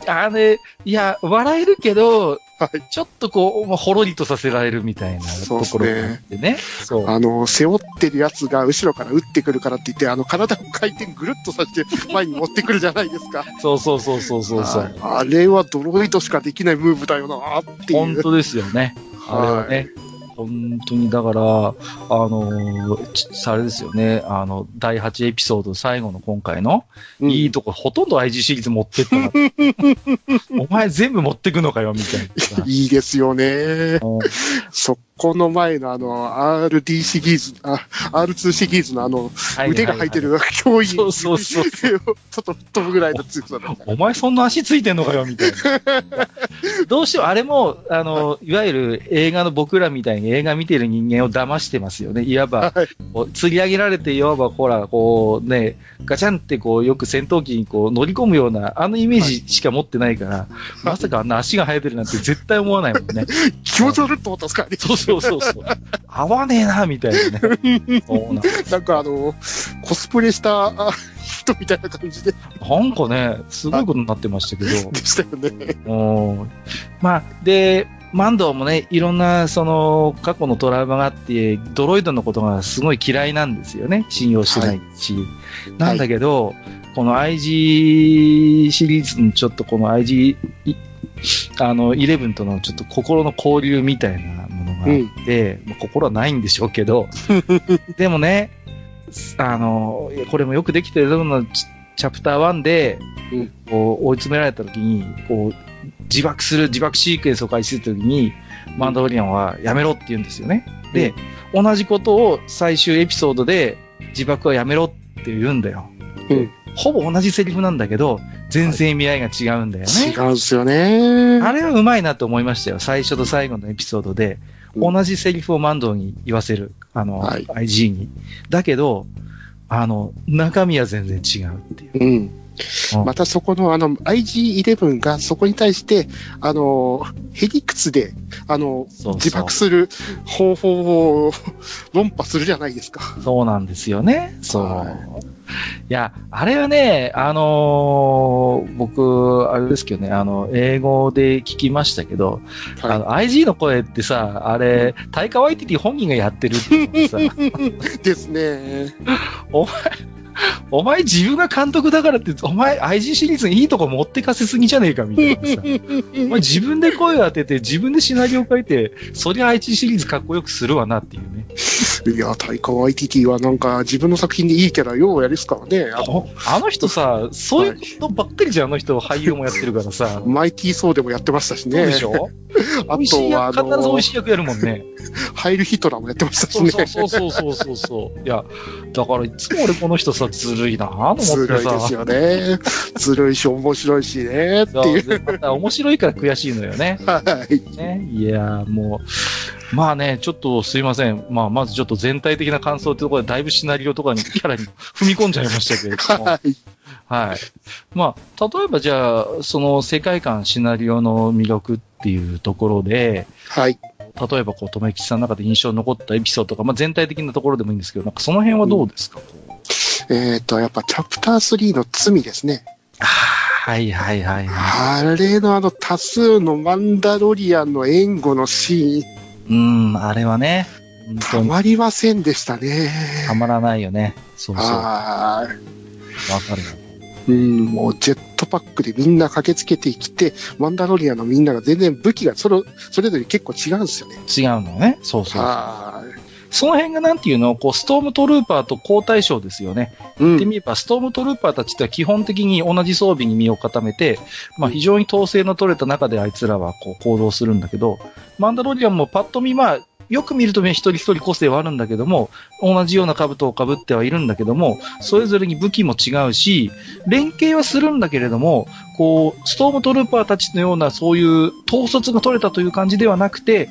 あれ、いや、笑えるけど、はいちょっとこう、まあほろりとさせられるみたいなところがあねってね。そう。あの、背負ってるやつが後ろから撃ってくるからって言って、あの、体を回転ぐるっとさせて前に持ってくるじゃないですか。そうそうそうそうそうそう。はいあれはドロイドしかできないムーブだよなっていう。本当ですよね。あれはね。本当に、だから、あのあれですよね、あの、第8エピソード最後の今回の、うんいいとこ、ほとんど IG シリーズ持ってったな。お前全部持ってくのかよ、みたいなさ。いいですよね。うんそこの前のあの、RD シリーズ、あ R2 シリーズのあの、腕が入ってる脅威そうそうそうちょっと飛ぶぐらいの強さだった。お前そんな足ついてんのかよ、みたいな。どうしてもあれも、あの、いわゆる映画の僕らみたいに映画見てる人間を騙してますよね。いわば、はい釣り上げられて、いわば、ほら、こうね、ガチャンってこう、よく戦闘機にこう乗り込むような、あのイメージしか持ってないから、まさかあんな足が生えてるなんて絶対思わないもんね。気持ち悪いと思ったんですか？ね。そうそうそうそう。合わねえな、みたいなね。そうなんなんかあの、コスプレしたあ人みたいな感じでなんかね、すごいことになってましたけど。でしたよね。うんまあ、で、マンドーもね、いろんな、その、過去のトラウマがあって、ドロイドのことがすごい嫌いなんですよね。信用してないし。なんだけど、この IG シリーズのちょっとこの IG、いあの、11とのちょっと心の交流みたいなものがあって、まあ心はないんでしょうけど、でもね、あの、これもよくできてるののチチャプター1で、うんこう追い詰められた時に、こう、自爆する、自爆シークエンスを開始する時に、マンダロリアンはやめろって言うんですよね。で、同じことを最終エピソードで自爆はやめろって言うんだよ。うんほぼ同じセリフなんだけど、全然意味合いが違うんだよね。違うんですよね。あれはうまいなと思いましたよ。最初と最後のエピソードで、うん同じセリフをマンドーに言わせる。あの、はい IG に。だけど、あの、中身は全然違うっていう。うん。うんまたそこのあの IG11 がそこに対して、あの、ヘリクツで、あの、自爆する方法を 論破するじゃないですか。そうなんですよね。そう。はいいや、あれはね、あのー僕、あれですけどね、あの、英語で聞きましたけど、あはの、IG の声ってさ、あれ、タイカワイティティ本人がやってるってさ、い。ですね。お前、お前自分が監督だからって、お前 IG シリーズにいいとこ持ってかせすぎじゃねえかみたいなさ。お前自分で声を当てて、自分でシナリオ書いて、そりゃ IG シリーズかっこよくするわなっていうね。いや、タイカワイティティはなんか自分の作品でいいキャラようやりすからね。あの、あの人さ、そういうことばっかりじゃん、あの人俳優もやってるからさ。マイティーソーでもやってましたしね。そうでしょ？あとは、あ役、必ず美の味、しい役やるもんね。ハイルヒトラーもやってましたしね。そうそうそうそうそう。いや、だからいつも俺この人さ、ずるいなと思ってさ。ずるいですよね。ずるいし、面白いしね。っていう。でまた面白いから悔しいのよね。はい。ね。いやーもう、まあね、ちょっとすいません。まあ、まずちょっと全体的な感想ってところで、だいぶシナリオとかに、キャラに 踏み込んじゃいましたけれども。はい。はい。まあ、例えばじゃあ、その世界観、シナリオの魅力っていうところで、はい。例えばこう、とめきちさんの中で印象に残ったエピソードとか、まあ全体的なところでもいいんですけど、なんかその辺はどうですか、こうえっ、と、やっぱチャプター3の罪ですね。はいはいはいはい。あれのあの多数のマンダロリアンの援護のシーン、うん、あれはね、本たまりませんでしたね。たまらないよね。そうそう。わはかるよ。い。うん、もうジェットパックでみんな駆けつけてきて、マンダロリアンのみんなが全然武器がそれそれぞれ結構違うんですよね。違うのね。そうそう。はその辺がなんていうの、こう、ストームトルーパーと交代賞ですよね。い。うん。言ってみれば、ストームトルーパーたちっては基本的に同じ装備に身を固めて、まあ非常に統制の取れた中であいつらはこう行動するんだけど、マンダロリアンもパッと見、まあ、よく見るとね、一人一人個性はあるんだけども、同じような兜を被ってはいるんだけども、それぞれに武器も違うし、連携はするんだけれども、こう、ストームトルーパーたちのようなそういう統率が取れたという感じではなくて、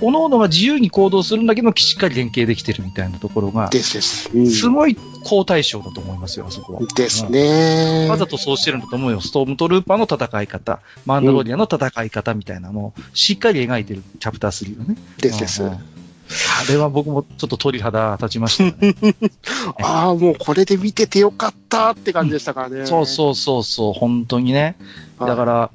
各々が自由に行動するんだけど、しっかり連携できてるみたいなところが、ですです。うんすごい好対象だと思いますよ、あそこは。ですね。わざとそうしてるんだと思うよ。ストームトルーパーの戦い方、マンダロリアンの戦い方みたいなのをしっかり描いてるチャプター3のね。ですです。うんうんあれは僕もちょっと鳥肌立ちましたね。ああ、もうこれで見ててよかったって感じでしたからね。そうそうそうそう、本当にね。はいだから、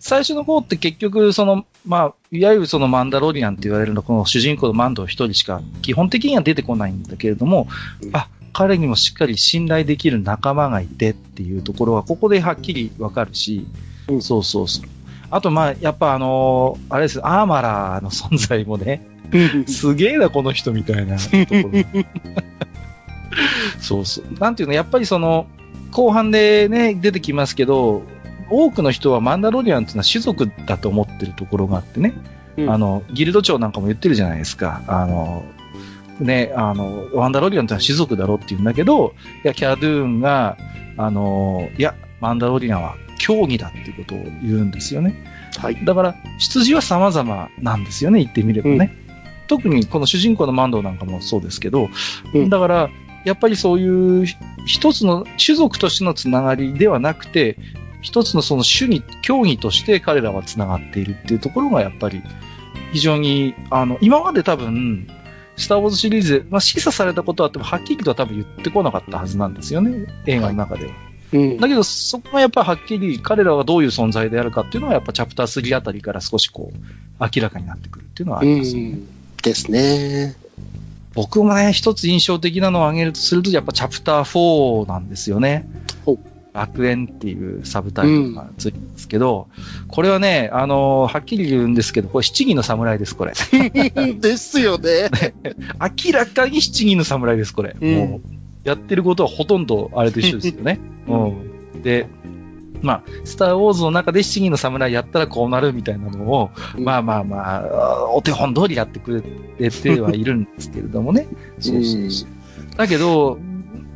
最初の方って結局、その、まあ、いわゆるそのマンダロリアンって言われるの、この主人公のマンド一人しか基本的には出てこないんだけれども、うんあ、彼にもしっかり信頼できる仲間がいてっていうところは、ここではっきりわかるし、うんそうそうそう。あと、まあ、やっぱあのーあれです、アーマラーの存在もね、すげえな、この人みたいなところ。そうそう。なんていうの、やっぱりその、後半でね、出てきますけど、多くの人はマンダロリアンっていうのは種族だと思ってるところがあってね、うんあの、ギルド長なんかも言ってるじゃないですか。あの、ね、あの、マンダロリアンってのは種族だろって言うんだけど、いや、キャドゥーンが、あの、いや、マンダロリアンは競技だっていうことを言うんですよね。はい。だから、出自は様々なんですよね、言ってみればね。特にこの主人公のマンドなんかもそうですけど、うんだから、やっぱりそういう一つの種族としてのつながりではなくて、一つのその種に、競技として彼らはつながっているっていうところがやっぱり非常に、あの、今まで多分、スター・ウォーズシリーズで、まあ、示唆されたことはあっても、はっきりとは多分言ってこなかったはずなんですよね、映画の中では。うん。だけど、そこがやっぱはっきり彼らがどういう存在であるかっていうのは、やっぱチャプター3あたりから少しこう、明らかになってくるっていうのはあうります。ん。ですね。僕もね、一つ印象的なのを挙げるとすると、やっぱチャプター4なんですよね。楽園っていうサブタイトルがついてますけど、これはね、あのはっきり言うんですけど、これ七人の侍です、これ。ですよね。明らかに七人の侍です、これ。うんもう、やってることはほとんどあれと一緒ですよね。うんうん。で、まあ、スター・ウォーズの中で七人の侍やったらこうなるみたいなのを、まあまあまあ、お手本通りやってくれてはいるんですけれどもね。そうそうそう。だけど、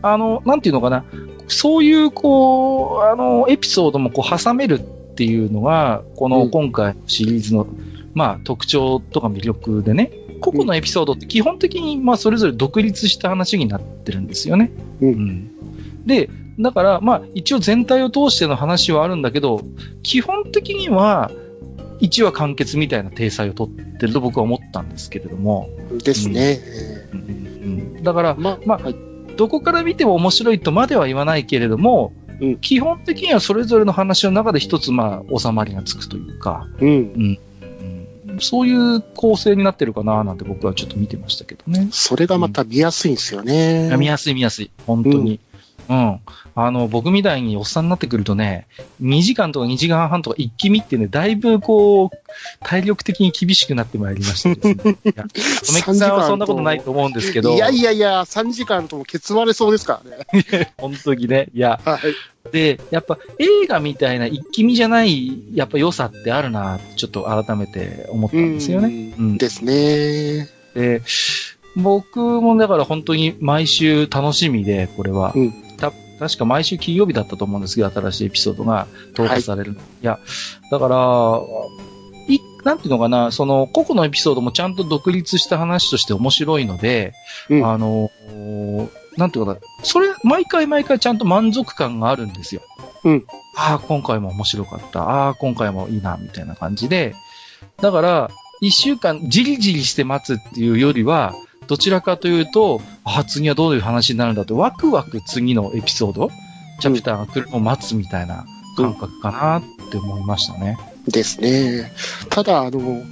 あの、なんていうのかな、そういう、こう、あの、エピソードもこう挟めるっていうのが、このうん。今回のシリーズの、まあ、特徴とか魅力でね、個々のエピソードって基本的に、まあ、それぞれ独立した話になってるんですよね。うん。で、だから、まあ、一応全体を通しての話はあるんだけど、基本的には、一話完結みたいな体裁を取ってると僕は思ったんですけれども、ですね。うん。うん。だから、まあ、まあはいどこから見ても面白いとまでは言わないけれども、うん基本的にはそれぞれの話の中で一つ、まあ、収まりがつくというか、うん。うんそういう構成になってるかななんて僕はちょっと見てましたけどね。それがまた見やすいんですよね。見やすい見やすい。本当に。うん。あの、僕みたいにおっさんになってくるとね、2時間とか2時間半とか一気見ってね、だいぶこう、体力的に厳しくなってまいりましたですね。いや、とめきさんはそんなことないと思うんですけど、いやいやいや、3時間ともケツ割れそうですからね。本当にね。いや、はい。で、やっぱ映画みたいな一気見じゃない、やっぱ良さってあるな、ちょっと改めて思ったんですよね。うんですね。で、僕もだから本当に毎週楽しみで、これは。うんた確か毎週金曜日だったと思うんですけど、新しいエピソードが投下される。い、や、だから、い、なんていうのかな、その、個々のエピソードもちゃんと独立した話として面白いので、うんあの、なんていうのかな、それ、毎回毎回ちゃんと満足感があるんですよ。うん。ああ、今回も面白かった。ああ、今回もいいな、みたいな感じで。だから、一週間じりじりして待つっていうよりは、どちらかというと、ああ、次はどういう話になるんだと、ワクワク次のエピソード、チャプターが来るのを待つみたいな感覚かなって思いましたね。ですね。ただ、あの、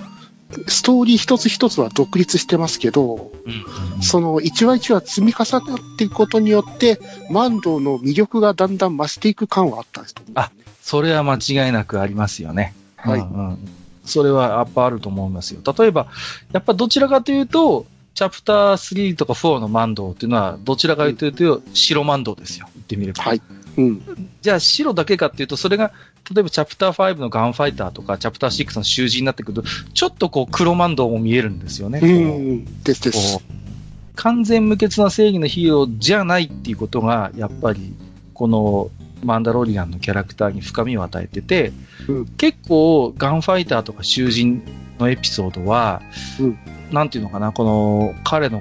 ストーリー一つ一つは独立してますけど、うんうんその一話一話積み重なっていくことによって、マンドの魅力がだんだん増していく感はあったんですと思うんですねそれは間違いなくありますよね。はいうんうんそれはやっぱあると思いますよ。例えば、やっぱどちらかというと、チャプター3とか4のマンドっていうのは、どちらかというと、白マンドですよ。言ってみれば。はい。うん。じゃあ白だけかっていうと、それが、例えばチャプター5のガンファイターとか、チャプター6の囚人になってくると、ちょっとこう黒マンドも見えるんですよね。うこん。ですでこす。う完全無欠な正義のヒーローじゃないっていうことが、やっぱり、このマンダロリアンのキャラクターに深みを与えてて、うん結構ガンファイターとか囚人のエピソードは、うんなんていうのかな、この彼の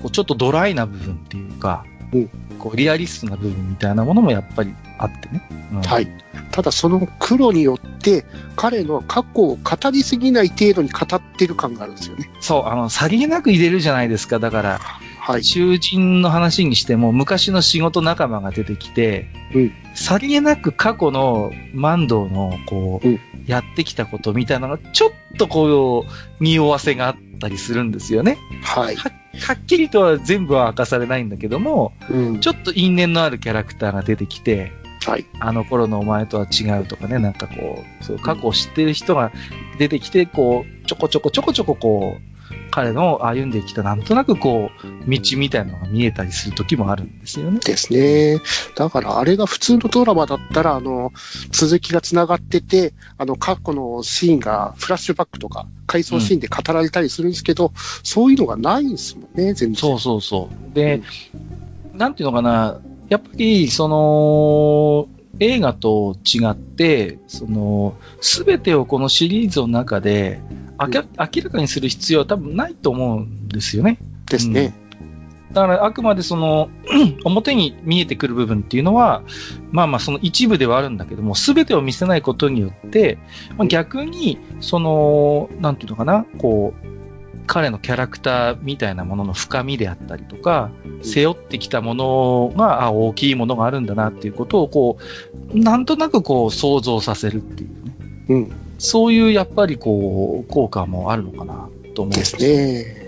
こうちょっとドライな部分っていうか、うんこうリアリストな部分みたいなものもやっぱりあってね。うんはい。ただその黒によって、彼の過去を語りすぎない程度に語ってる感があるんですよね。そう、あの、さりげなく入れるじゃないですか。だから、はい。囚人の話にしても、昔の仕事仲間が出てきて、うんさりげなく過去の万道の、こう、うんやってきたことみたいなのが、ちょっとこう、匂わせがあったりするんですよね。はい。ははっきりとは全部は明かされないんだけども、うん。ちょっと因縁のあるキャラクターが出てきて、はい。あの頃のお前とは違うとかね、なんかこう、そう過去を知ってる人が出てきて、こう、ちょこちょこちょこちょここう、彼の歩んできたなんとなくこう、道みたいなのが見えたりする時もあるんですよね。ですね。だからあれが普通のドラマだったら、あの、続きが繋がってて、あの、過去のシーンがフラッシュバックとか、回想シーンで語られたりするんですけど、うん、そういうのがないんですもんね、全然。そうそうそう。で、うん、なんていうのかな、やっぱり、その、映画と違って、その、すべてをこのシリーズの中で、明らかにする必要は多分ないと思うんですよね。ですね。うん、だからあくまでその、表に見えてくる部分っていうのは、まあまあその一部ではあるんだけども、すべてを見せないことによって、まあ、逆に、その、なんていうのかな、こう、彼のキャラクターみたいなものの深みであったりとか、背負ってきたものが、あ、大きいものがあるんだなっていうことを、こう、なんとなくこう想像させるっていうね。うん。そういうやっぱりこう、効果もあるのかなと思うんですね。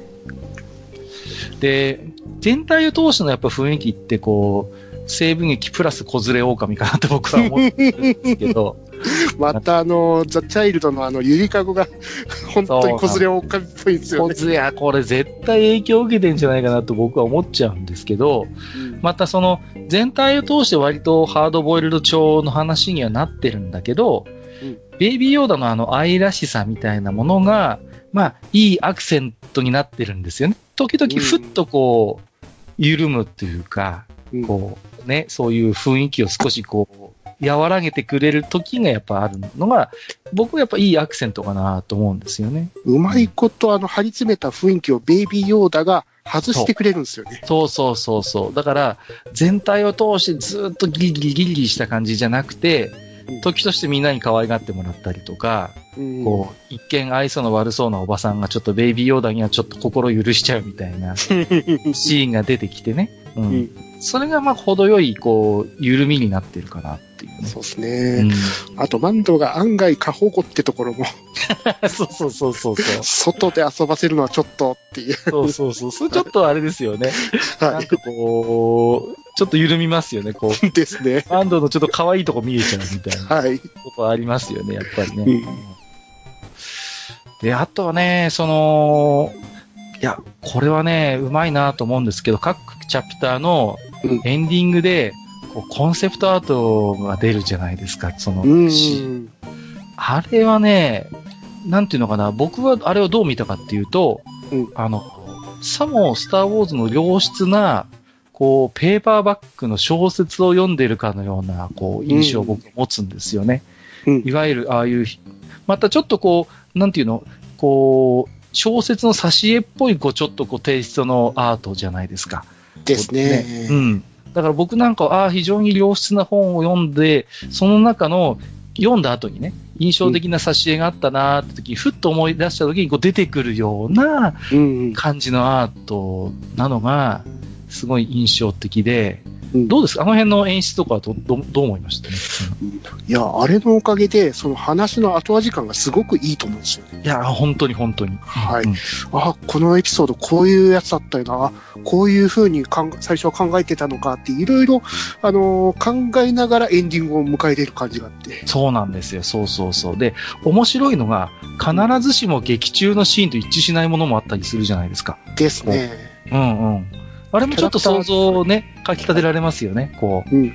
で、全体を通してのやっぱ雰囲気ってこう、西部劇プラス子連れ狼かなと僕は思ってるんですけど、またあの、ザ・チャイルドのあの、ゆりかごが、本当に子連れ狼っぽいんですよね。いや、これ絶対影響を受けてんじゃないかなと僕は思っちゃうんですけど、うん、またその、全体を通して割とハードボイルド調の話にはなってるんだけど、うん、ベイビーヨーダのあの愛らしさみたいなものが、まあ、いいアクセントになってるんですよね。時々ふっとこう、緩むっていうか、うん、こう、ね、そういう雰囲気を少しこう、和らげてくれる時がやっぱあるのが、僕はやっぱいいアクセントかなと思うんですよね。うまいこと、あの、張り詰めた雰囲気をベイビーヨーダが外してくれるんですよね。そうそうそうそう。だから、全体を通してずっとギリギリギリギリした感じじゃなくて、時としてみんなに可愛がってもらったりとか、うん、こう、一見愛想の悪そうなおばさんがちょっとベイビーヨーダにはちょっと心許しちゃうみたいなシーンが出てきてね。うん。それがまあ程よい、こう、緩みになってるかなっていう、ね、そうですね。うん、あと、マンドが案外過保護ってところも そうそうそうそう。外で遊ばせるのはちょっとっていう。そうそうそう。それちょっとあれですよね。はい。なんかこう、ちょっと緩みますよね、こう。ですね。マンドのちょっと可愛いとこ見えちゃうみたいな。はい。とこありますよね、やっぱりね。うん、で、あとはね、その、いや、これはね、うまいなと思うんですけど、各チャプターのエンディングで、コンセプトアートが出るじゃないですか、そのあれはね、なんていうのかな、僕はあれをどう見たかっていうと、うん、あの、さもスターウォーズの良質な、こう、ペーパーバックの小説を読んでるかのような、こう、印象を僕持つんですよね。うん、いわゆる、ああいう、またちょっとこう、なんていうの、こう、小説の挿絵っぽい、こう、ちょっとこう、テイストのアートじゃないですか。ですね。うん。だから僕なんかは、ああ、非常に良質な本を読んで、その中の、読んだ後にね、印象的な挿絵があったなーって時、うん、ふっと思い出した時にこう出てくるような感じのアートなのが、すごい印象的で、うん、どうですか？あの辺の演出とかはどどどう思いました？ね、いや、あれのおかげで、その話の後味感がすごくいいと思うんですよね。いや、本当に本当に。はい。うん、あ、このエピソードこういうやつだったよな。こういうふうにかん最初は考えてたのかって、いろいろ、あのー、考えながらエンディングを迎えれる感じがあって。そうなんですよ。そうそうそう。で、面白いのが、必ずしも劇中のシーンと一致しないものもあったりするじゃないですか。ですね。うんうん。あれもちょっと想像をね、書き立てられますよね、こう。うん。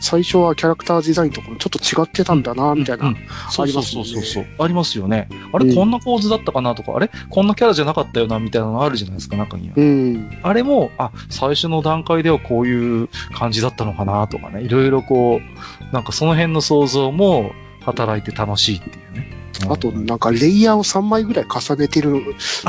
最初はキャラクターデザインとかもちょっと違ってたんだな、みたいな、うんうん、そうそうそうそう。ありますよね。あれ、こんな構図だったかなとか、あれこんなキャラじゃなかったよな、みたいなのあるじゃないですか、中には。うん。あれも、あ、最初の段階ではこういう感じだったのかな、とかね。いろいろこう、なんかその辺の想像も働いて楽しいっていうね。あと、なんか、レイヤーを3枚ぐらい重ねてる。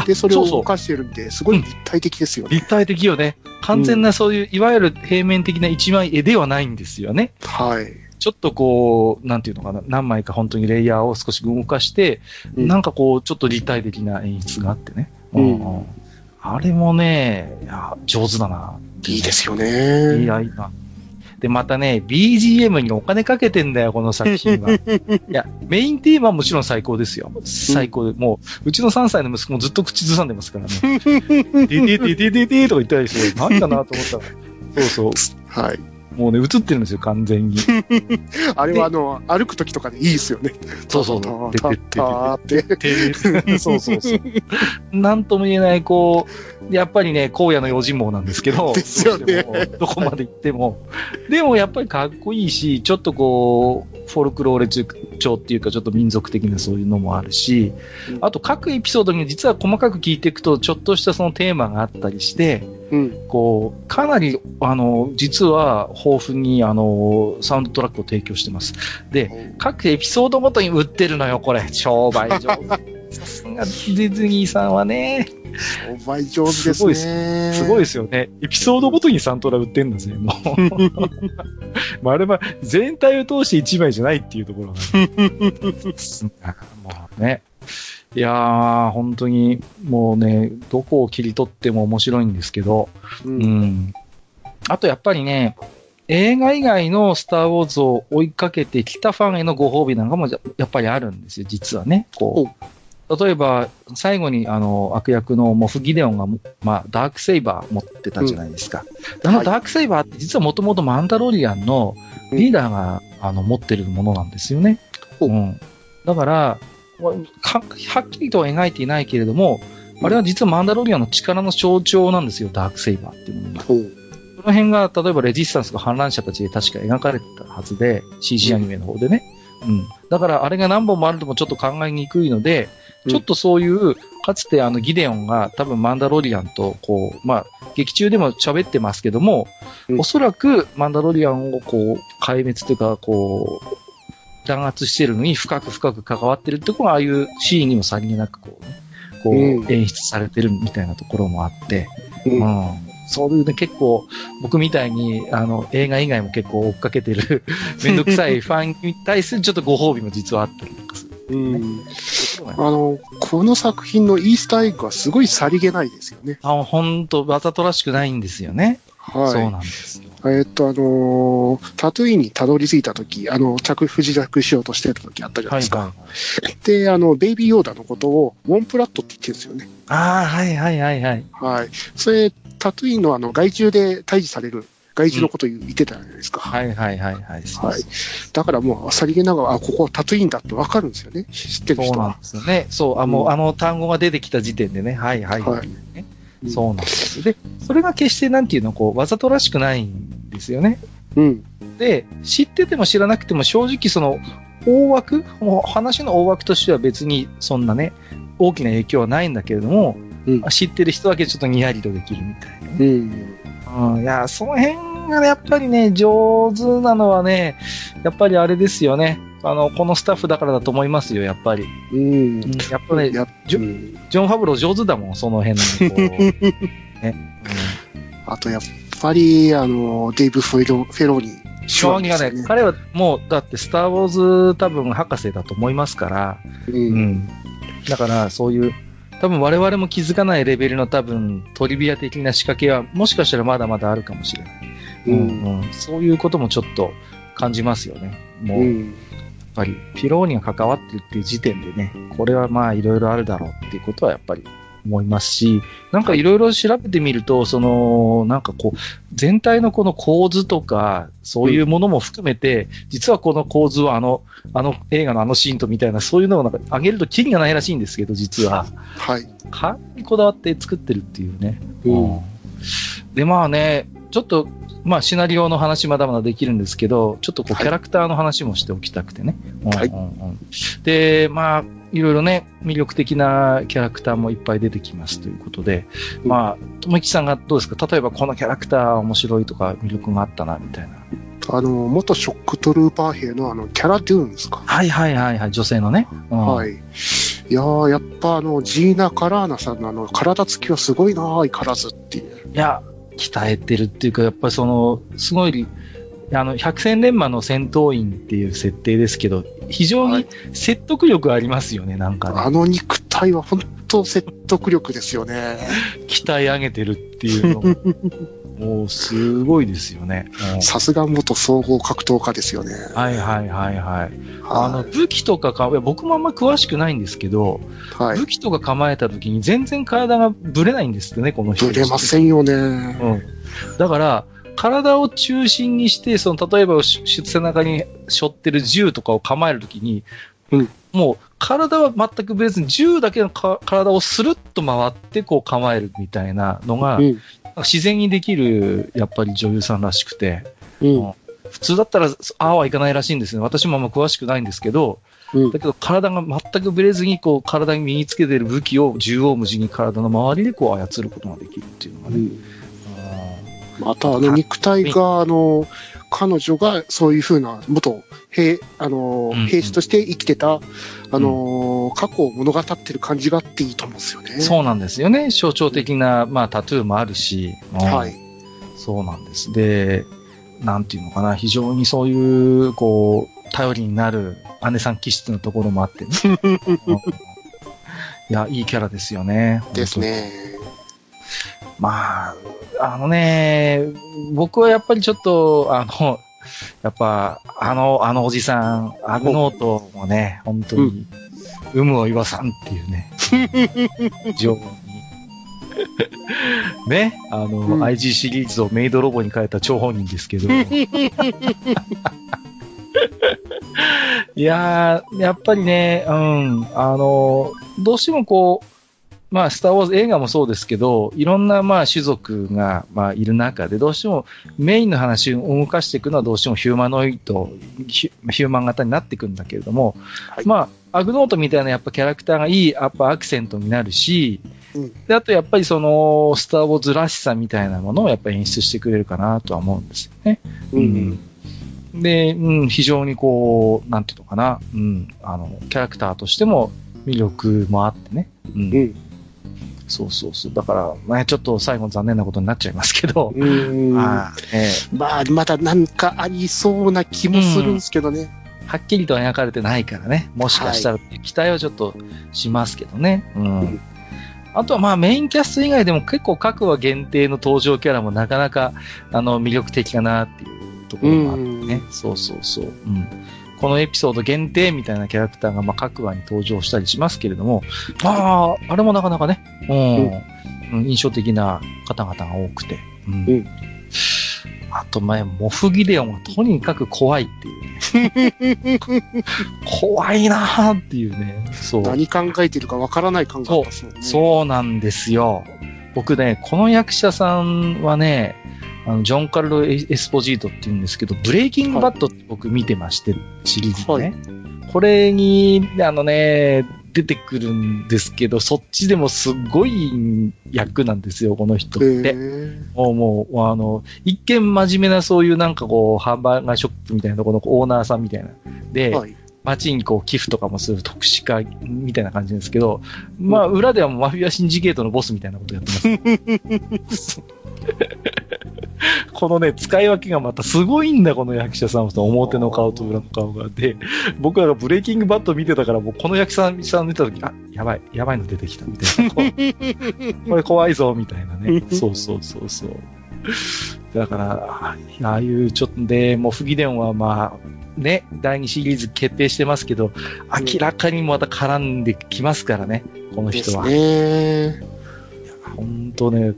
で、それを動かしてるんで、すごい立体的ですよね、立体的よね。完全なそういう、いわゆる平面的な一枚絵ではないんですよね。はい。ちょっとこう、なんていうのかな、何枚か本当にレイヤーを少し動かして、うん、なんかこう、ちょっと立体的な演出があってね。うん。あれもね、いや、上手だな。いいですよね。いや、いいな。で、またね、BGM にお金かけてんだよ、この作品は。いや、メインテーマはもちろん最高ですよ。最高で。もう、うちの3歳の息子もずっと口ずさんでますからね。ディディディディディディとか言ったりして、何かなと思ったら。そうそう。はい。もうね、移ってるんですよ、完全に。あれはあの、歩く時とかでいいですよね。そうそうたそう。たたって。てそうそうそう。なんとも言えない、こう、やっぱりね、荒野の用心棒なんですけど、ですよねどこまで行っても。でもやっぱりかっこいいし、ちょっとこう、フォルクローレ調っていうか、ちょっと民族的なそういうのもあるし、あと各エピソードに実は細かく聞いていくと、ちょっとしたそのテーマがあったりして、うん。こう、かなり、あの、実は豊富に、あの、サウンドトラックを提供してます。で、各エピソードごとに売ってるのよ、これ。商売上手。さすがディズニーさんはね、商売上手ですね。すごいですよね。エピソードごとにサントラ売ってんだぜ、もう。まあ、あれは全体を通して1枚じゃないっていうところが、ね。もうね。いやー、本当に、もうね、どこを切り取っても面白いんですけど、う。うんん。あとやっぱりね、映画以外のスター・ウォーズを追いかけてきたファンへのご褒美なんかもややっぱりあるんですよ、実はね。こう。例えば、最後にあの悪役のモフ・ギデオンが、まあ、ダークセイバー持ってたじゃないですか。あのはいダークセイバーって実はもともとマンダロリアンのリーダーが、あの持ってるものなんですよね。ほううん。だから、かはっきりとは描いていないけれども、あれは実はマンダロリアンの力の象徴なんですよ、ダークセイバーっていうものが。その辺が、例えばレジスタンスが反乱者たちで確か描かれてたはずで、CG アニメの方でね。うん。だから、あれが何本もあるともちょっと考えにくいので、うんちょっとそういう、かつてあのギデオンが多分マンダロリアンと、こう、まあ、劇中でも喋ってますけども、うん。おそらくマンダロリアンをこう、壊滅というか、こう、弾圧してるのに深く深く関わってるってことが、ああいうシーンにもさりげなくこうね、こう、うん演出されてるみたいなところもあって、うん。うん。そういうね、結構、僕みたいに、あの、映画以外も結構追っかけてる、めんどくさいファンに対するちょっとご褒美も実はあったりとかする。うん。そういうあの、この作品のイースターエッグはすごいさりげないですよね。あ、ほんと、わざとらしくないんですよね。はい。そうなんですよ。えっと、あのータトゥインにたどり着いたとき、あの、着不時着しようとしてたときあったじゃないですか。はいで、あの、ベイビーヨーダのことを、ウォンプラットって言ってるんですよね。ああ、はいはいはいはい。はい。それ、タトゥインのあの、害虫で退治される害虫のことを言ってたじゃないですか。はいはいはいはい。はい。だからもう、さりげながら、あ、ここはタトゥインだってわかるんですよね。知ってる人はそうなんで。すよね。そう、あ、もう、うんあの単語が出てきた時点でね、はいはい。はいそうなんですよ。で、それが決してなんていうの、こう、わざとらしくないんですよね。うん。で、知ってても知らなくても正直その、大枠、もう話の大枠としては別にそんなね、大きな影響はないんだけれども、うん知ってる人だけちょっとニヤリとできるみたいなね。うん。うん、いや、その辺がねやっぱりね、上手なのはね、やっぱりあれですよね。あの、このスタッフだからだと思いますよ、やっぱり。うんうん、。やっぱね、やじょうんジョン・ファブロー上手だもん、その辺の。ね。あと、やっぱり、あの、デイブ・フェロフェローニ。将棋がね、彼はもう、だって、スター・ウォーズ多分博士だと思いますから、う。うんん。だから、そういう、多分我々も気づかないレベルの多分トリビア的な仕掛けは、もしかしたらまだまだあるかもしれない。う。うんん、うん。そういうこともちょっと感じますよね。もう、やっうん。ぱり、ピローニが関わってるっていう時点でね、これはまあいろいろあるだろうっていうことはやっぱり思いますし、なんかいろいろ調べてみると、その、なんかこう、全体のこの構図とか、そういうものも含めて、実はこの構図はあの、あの映画のあのシーンとみたいな、そういうのをなんか上げるとキリがないらしいんですけど、実は。はい。かなりこだわって作ってるっていうね。うんで、まあね、ちょっと、まあシナリオの話まだまだできるんですけど、ちょっとこうはいキャラクターの話もしておきたくてね。はいうんうんうんで、まあ、いろいろね、魅力的なキャラクターもいっぱい出てきますということで、うんまあ、ともきさんがどうですか？例えばこのキャラクター面白いとか魅力があったな、みたいな。あの、元ショックトルーパー兵のあの、キャラデューンですか？はいはいはいはい、女性のね。うんはい。いやー、やっぱあの、ジーナ・カラーナさんのあの、体つきはすごいなー、相変わらずっていう。いや、鍛えてるっていうか、やっぱりその、すごい、あの、百戦錬磨の戦闘員っていう設定ですけど、非常にはい説得力ありますよね、なんかね。あの肉体は本当説得力ですよね。鍛え上げてるっていうのが。もう、すごいですよね。うんさすが元総合格闘家ですよね。はいはいはいはい。あの、は武器とかか、いや僕もあんま詳しくないんですけど、い。はい。武器とか構えた時に全然体がブレないんですってね、この人。ぶれませんよね。うん。だから、体を中心にして、その、例えば、し背中に背負ってる銃とかを構えるときに、うんもう、体は全く別に銃だけのか体をスルッと回って、こう構えるみたいなのが、うん。自然にできる、やっぱり女優さんらしくて、うん。普通だったら、ああはいかないらしいんですね。私もあんま詳しくないんですけど、うんだけど体が全くブレずに、こう、体に身につけている武器を縦横無尽に体の周りでこう操ることができるっていうのがね。また、あの、肉体が、あの、彼女がそういうふうな、元兵、あの兵士として生きてた、あの、過去を物語ってる感じがあっていいと思うんですよね。そうなんですよね。象徴的な、まあ、タトゥーもあるし。うんはい。そうなんです。で、なんていうのかな、非常にそういう、こう、頼りになる姉さん気質のところもあってね。うんいや、いいキャラですよね。ですね。まあ、あのね、僕はやっぱりちょっと、あの、やっぱ、あの、あのおじさん、アグノートもね、本当に、有無を言わさんっていうね、情報に。ね、あの、うん IG シリーズをメイドロボに変えた張本人ですけど。いやー、やっぱりね、うん、あの、どうしてもこう、まあ、スター・ウォーズ映画もそうですけど、いろんな、まあ、種族が、まあ、いる中で、どうしてもメインの話を動かしていくのはどうしてもヒューマノイド、ヒューマン型になっていくんだけれども、はいまあ、アグノートみたいなやっぱキャラクターがいい、やっぱアクセントになるし、うんで、あとやっぱりその、スター・ウォーズらしさみたいなものをやっぱり演出してくれるかなとは思うんですよね。うん。で、うん、非常にこう、なんていうのかな、うん、あの、キャラクターとしても魅力もあってね。うん。うん。そうそうそう。だから、ね、ちょっと最後残念なことになっちゃいますけど、うん。まあ、えまあ、まだなんかありそうな気もするんですけどね。えはっきりとは描かれてないからね、もしかしたら期待はちょっとしますけどね。うん。うんあとはまあメインキャスト以外でも結構各話限定の登場キャラもなかなかあの魅力的かなっていうところもあってね。そうそうそう。うん。このエピソード限定みたいなキャラクターがまあ各話に登場したりしますけれども、まあ、あれもなかなかね、うん、うん印象的な方々が多くて。うん。うんあと前、モフギデオンはとにかく怖いっていうね。怖いなーっていうね。そう。何考えてるかわからない感があったですもんね。そうなんですよ。僕ね、この役者さんはね、あのジョン・カルロ・エスポジートって言うんですけど、ブレイキングバットって僕見てまして、シリーズでね。これに、あのね、出てくるんですけど、そっちでもすっごい役なんですよ、この人っへて。ーもう、もう、あの、一見真面目なそういうなんかこう、ハンバーガーショップみたいなところのオーナーさんみたいな。で、はい。街にこう寄付とかもする特殊化みたいな感じですけど、まあ裏ではマフィアシンジケートのボスみたいなことやってます。このね、使い分けがまたすごいんだ、この役者さんは。表の顔と裏の顔が。で、僕らがブレイキングバット見てたから、もうこの役者さん見たとき、あ、やばい、やばいの出てきたみたいな。これ怖いぞ、みたいなね。そうそうそうそう。だから、ああいうちょっとで、もうフギデンはまあ、ね、第2シリーズ決定してますけど、明らかにまた絡んできますからね、このです人は。ね。本当ね、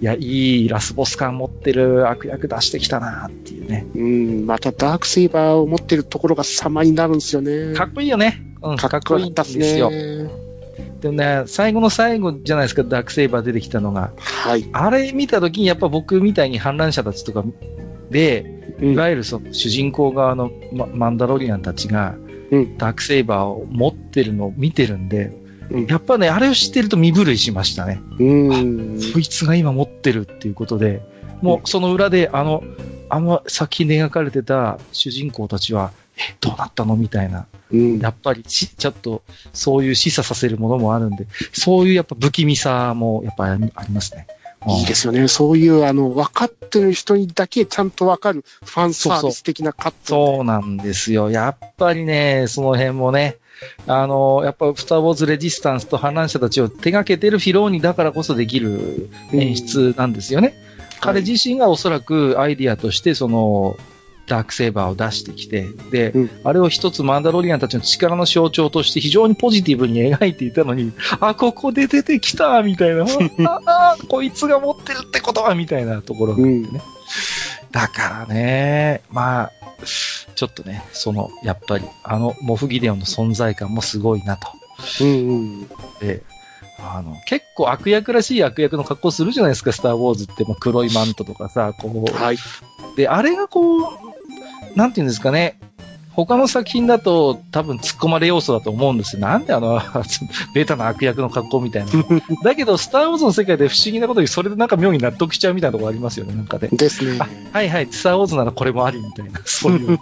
いや、いいラスボス感持ってる悪役出してきたなっていうね。うん、またダークセイバーを持ってるところが様になるんですよね。かっこいいよね。うん、かっこいいんですですよ。ね。でもね、最後の最後じゃないですか、ダークセイバー出てきたのが。はい。あれ見た時にやっぱ僕みたいに反乱者たちとかで、うんいわゆるその主人公側のママンダロリアンたちが、うんダークセイバーを持ってるのを見てるんで、うんやっぱね、あれを知ってると身震いしましたね。うん。そいつが今持ってるっていうことで、もうその裏で、あの、あの先に描かれてた主人公たちは、え、どうなったの？みたいな。うんやっぱりし、ちょっと、そういう示唆させるものもあるんで、そういうやっぱ不気味さもやっぱりありますね。いいですよね。そういう、あの、分かってる人にだけちゃんと分かるファンサービス的なカット。そうなんですよ。やっぱりね、その辺もね、あの、やっぱ、スター・ウォーズ・レジスタンスと反乱者たちを手掛けてるフィローニだからこそできる演出なんですよね。彼自身がおそらくアイディアとして、その、ダークセーバーを出してきて、で、うんあれを一つマンダロリアンたちの力の象徴として非常にポジティブに描いていたのに、あ、ここで出てきたみたいな、ああ、こいつが持ってるってことはみたいなところがあってね。だからね、まあ、ちょっとね、その、やっぱり、あの、モフギデオンの存在感もすごいなと。うんうん。で、あの、結構悪役らしい悪役の格好するじゃないですか、スター・ウォーズって。もう黒いマントとかさ、こう。はい。で、あれがこう、なんていうんですかね。他の作品だと多分突っ込まれ要素だと思うんですよ。なんであの、ベータな悪役の格好みたいな。だけど、スター・ウォーズの世界で不思議なことにそれでなんか妙に納得しちゃうみたいなところありますよね、なんかで。ですね。あはいはい、スター・ウォーズならこれもありみたいな、そういう。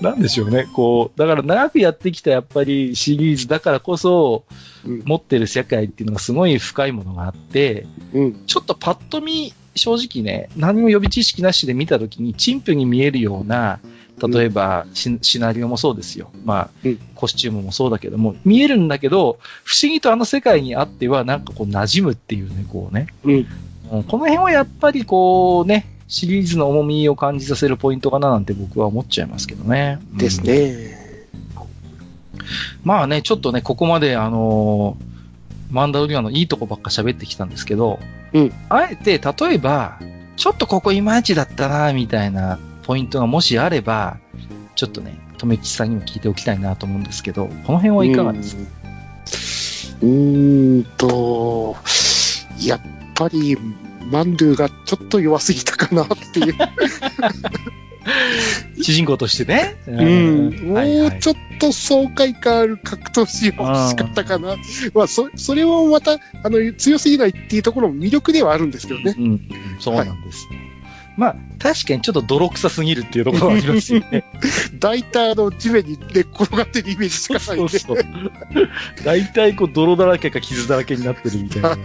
なんでしょうね。こう、だから長くやってきたやっぱりシリーズだからこそ、うん持ってる世界っていうのがすごい深いものがあって、うん。ちょっとパッと見、正直ね、何も予備知識なしで見たときに、陳腐に見えるような、例えば、シシナリオもそうですよ。まあ、うんコスチュームもそうだけども、見えるんだけど、不思議とあの世界にあっては、なんかこう馴染むっていうね、こうね。うん。うんこの辺はやっぱりこうね、シリーズの重みを感じさせるポイントかななんて僕は思っちゃいますけどね。うんです。ね。まあね、ちょっとね、ここまであのーマンダロリアンのいいとこばっか喋ってきたんですけど、うんあえて、例えば、ちょっとここいまいちだったな、みたいなポイントがもしあれば、ちょっとね、とめきちさんにも聞いておきたいなと思うんですけど、この辺はいかがですか、うーんと、やっぱり、マンドゥがちょっと弱すぎたかなっていう。主人公としてね。うん。はいはいもうちょっと爽快感ある格闘シーン欲しかったかな。まあ、そ、それもまた、あの、強すぎないっていうところも魅力ではあるんですけどね。うん、うんそうなんです。まあ、確かにちょっと泥臭すぎるっていうところはありますよね。大体あの、地面に寝っ転がってるイメージしかないんで。そうそう。大体こう泥だらけか傷だらけになってるみたいな。はい。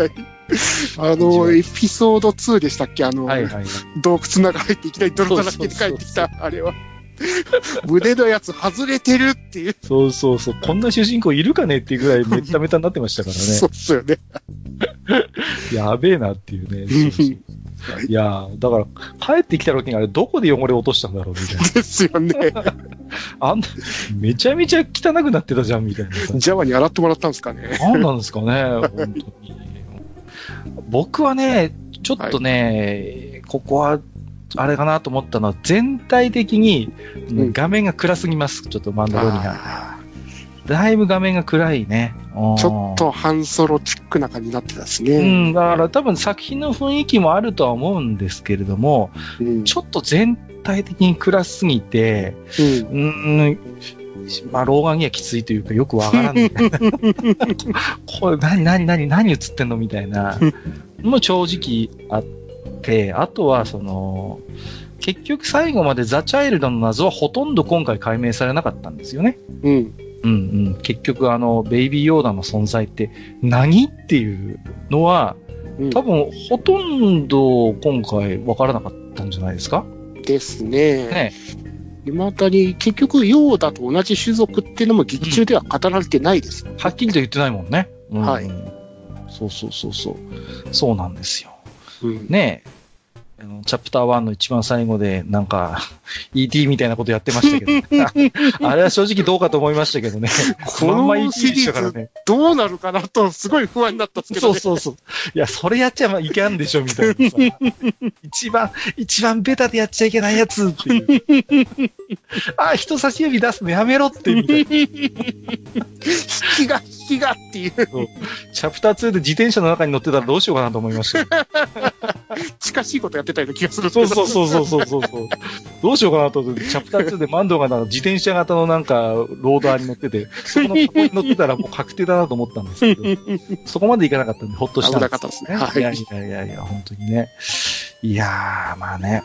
あの、エピソード2でしたっけ？あの、はいはい。洞窟の中入っていきなり泥だらけで帰ってきた、あれは。胸のやつ外れてるっていう。そうそうそう。こんな主人公いるかねっていうぐらいめっためたになってましたから そうね。っすよね。やべえなっていうね。そうそういやーだから、帰ってきた時にあれどこで汚れ落としたんだろうみたいな。ですよね。あんな、めちゃめちゃ汚くなってたじゃんみたいなさ。ジャワに洗ってもらったんですかね。何なんですかね、本当に。僕はね、ちょっとね、ここは、あれかなと思ったのは、全体的にうん画面が暗すぎます。ちょっとマンダロリアだいぶ画面が暗いね。ーちょっと半ソロチックな感じになってたですうね。ん、だから多分作品の雰囲気もあるとは思うんですけれども、うん。ちょっと全体的に暗すぎて、うんうーん、まあ、老眼にはきついというかよくわからんみたいな。これ何、何、何、何映ってんのみたいな。もう正直あって、あとはその、結局最後までザ・チャイルドの謎はほとんど今回解明されなかったんですよね。うん。うんうん。結局あの、ベイビーヨーダの存在って何っていうのは、うん多分ほとんど今回わからなかったんじゃないですか？ですね。ね。いまだに結局、ヨーダと同じ種族っていうのも劇中では語られてないです。はっきりと言ってないもんね。うんはい。そうそうそうそう。そうなんですよ。うん。ねえ。あのチャプター1の一番最後で、なんか、ET みたいなことやってましたけど、あれは正直どうかと思いましたけどね。こまんまのーズ、したからね。どうなるかなと、すごい不安になったんですけどね。そうそうそう。いや、それやっちゃいけんでしょ、みたいなさ。一番、一番ベタでやっちゃいけないやつっていう。あ、人差し指出すのやめろって、みたいな。引きが、引きがっていう、チャプター2で自転車の中に乗ってたらどうしようかなと思いましたよ。近しいことやってたような気がするそう。そうそうそうそうそう。どうしようかなと思って、チャプター2でマンドが自転車型のなんか、ローダーに乗ってて、そこの箱に乗ってたらもう確定だなと思ったんですけど、そこまでいかなかったんで、ほっとしたん危なかったですねはいいやいやいやいや、本当にね。いやー、まあね。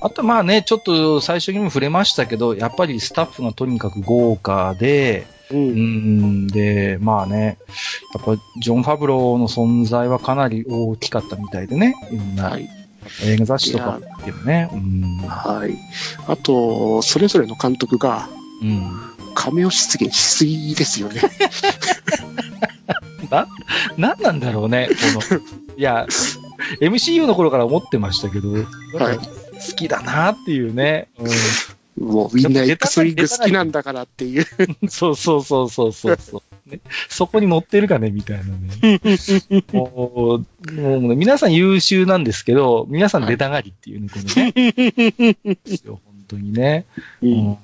あとまあね、ちょっと最初にも触れましたけど、やっぱりスタッフがとにかく豪華で、う。うんん、で、まあね、やっぱジョン・ファブローの存在はかなり大きかったみたいでね、いろんなはい。映画雑誌とかでもね。うん。はい。あと、それぞれの監督が、うん。カメオ出現しすぎですよね。な、なんなんだろうね、この、いや、MCU の頃から思ってましたけど、はい好きだなっていうね。うん。もうみんな X ウィング好きなんだからっていう。そ うそうそうそうそうそう、ね。そこに乗ってるかねみたいなね。もう、もうね、皆さん優秀なんですけど、皆さん出たがりっていうね、このね。本当にね。ううんん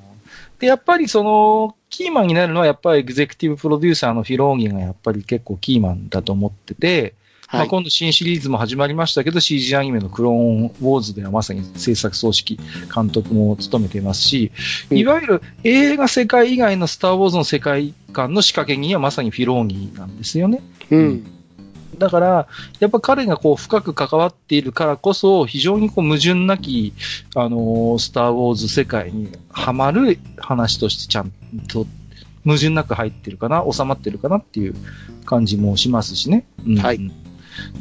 で、やっぱりその、キーマンになるのはやっぱりエグゼクティブプロデューサーのフィローギがやっぱり結構キーマンだと思ってて、まあ、はい。今度新シリーズも始まりましたけど、CG アニメのクローンウォーズではまさに制作総指揮、監督も務めていますし、うんいわゆる映画世界以外のスター・ウォーズの世界観の仕掛け人はまさにフィローギなんですよね。うん。だから、やっぱ彼がこう深く関わっているからこそ、非常にこう矛盾なき、あのースター・ウォーズ世界にはまる話としてちゃんと矛盾なく入ってるかな、収まってるかなっていう感じもしますしね。うんはい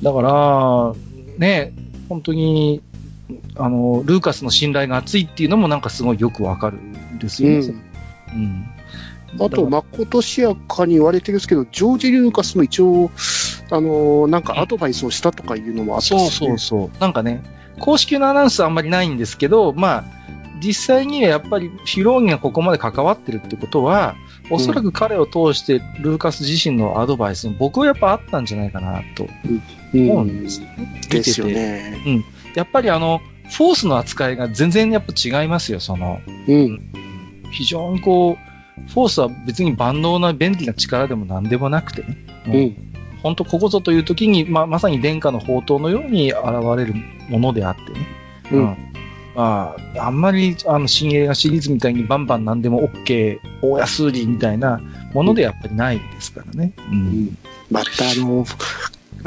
だから、ね、本当に、あの、ルーカスの信頼が厚いっていうのもなんかすごいよくわかるんですよね。うん。うん。あと、まことしやかに言われてるんですけど、ジョージ・ルーカスも一応、あのーなんかアドバイスをしたとかいうのもあったそうしそうそう。なんかね、公式のアナウンスはあんまりないんですけど、まあ、実際にはやっぱりフィローギがここまで関わってるってことは、おそらく彼を通してルーカス自身のアドバイスも僕はやっぱあったんじゃないかなと思うんですよね。ですよ見てて。ね。やっぱりあの、フォースの扱いが全然やっぱ違いますよ、その、うん。非常にこう、フォースは別に万能な便利な力でも何でもなくてね。う。うん本当ここぞという時に、まあ、まさに殿下の宝刀のように現れるものであってね。うん。まあ、あんまり、あの、新映画シリーズみたいにバンバン何でも OK、大安売りみたいなものでやっぱりないですからね。う。うんんまたあの、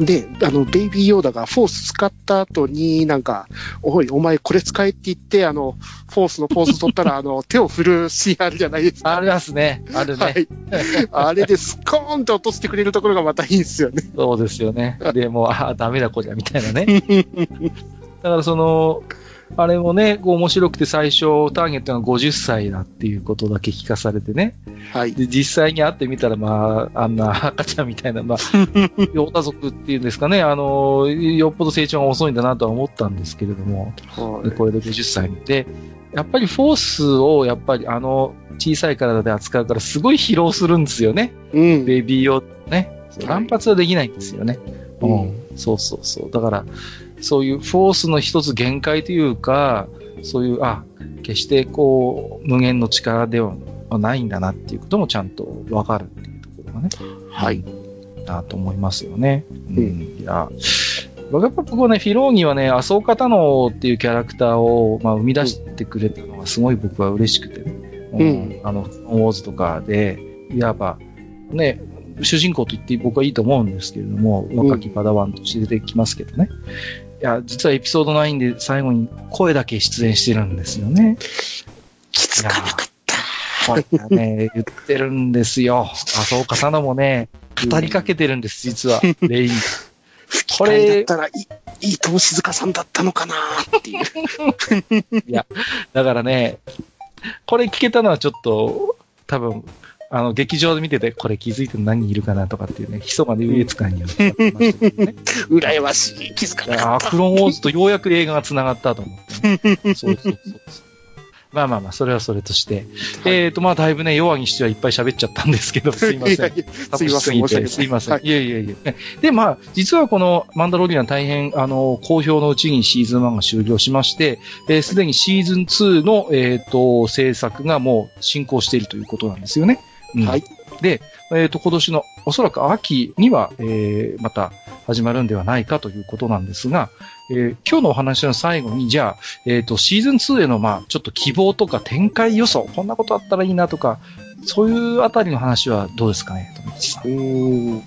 で、あの、ベイビーヨーダがフォース使った後に、なんか、おい、お前これ使えって言って、あの、フォースのポーズ取ったら、あの、手を振るシーンあるじゃないですか。ありますね。あるね。はい。あれでスコーンと落としてくれるところがまたいいんですよね。そうですよね。で、もう、ああ、ダメだこりゃ、みたいなね。だからその、あれもね、こう面白くて最初、ターゲットが50歳だっていうことだけ聞かされてね。はい。で、実際に会ってみたら、まあ、あんな赤ちゃんみたいな、まあ、ヨータ族っていうんですかね、あの、よっぽど成長が遅いんだなとは思ったんですけれども、はでこれで50歳で、やっぱりフォースを、やっぱりあの、小さい体で扱うから、すごい疲労するんですよね。い。うん。ベビー用ね。はい乱発はできないんですよね。うんそうそうそう。だから、そういうフォースの一つ限界というか、そういう、あ、決してこう、無限の力ではないんだなっていうこともちゃんとわかるっていうところがね。はい。なと思いますよね。ううんん。いや、僕やっぱ僕はね、フィローギはね、麻生方のっていうキャラクターを、まあ、生み出してくれたのがすごい僕は嬉しくてね。うんあの、ウォーズとかで、いわば、ね、主人公と言って僕はいいと思うんですけれども、若きパダワンとして出てきますけどね。いや、実はエピソード9で最後に声だけ出演してるんですよね。気づかなかった。これがね、言ってるんですよ。麻生方のもね、語りかけてるんです、実は。レイン。吹き替えだったらいい、いいと静香さんだったのかなっていう。いや、だからね、これ聞けたのはちょっと、多分、あの、劇場で見てて、これ気づいてる何人いるかなとかっていうね、ひそかで優越感にね。羨ましい。気づかなかった。クローンウォーズとようやく映画が繋がったと思って、ね。そうそうそうそう。まあまあまあ、それはそれとして。えっ、と、まあ、だいぶね、弱にしてはいっぱい喋っちゃったんですけど、すいません。いやいやすいません、申し訳ない。すいません。はいいやいやいや。で、まあ、実はこのマンダロリアン大変、あの、好評のうちにシーズン1が終了しまして、えーすでにシーズン2の、えっ、と、制作がもう進行しているということなんですよね。うんはい。で、えっ、と、今年のおそらく秋には、えーまた始まるんではないかということなんですが、えー今日のお話の最後に、じゃあ、えっ、と、シーズン2への、まあ、ちょっと希望とか展開予想、こんなことあったらいいなとか、そういうあたりの話はどうですかね、友達さんうーん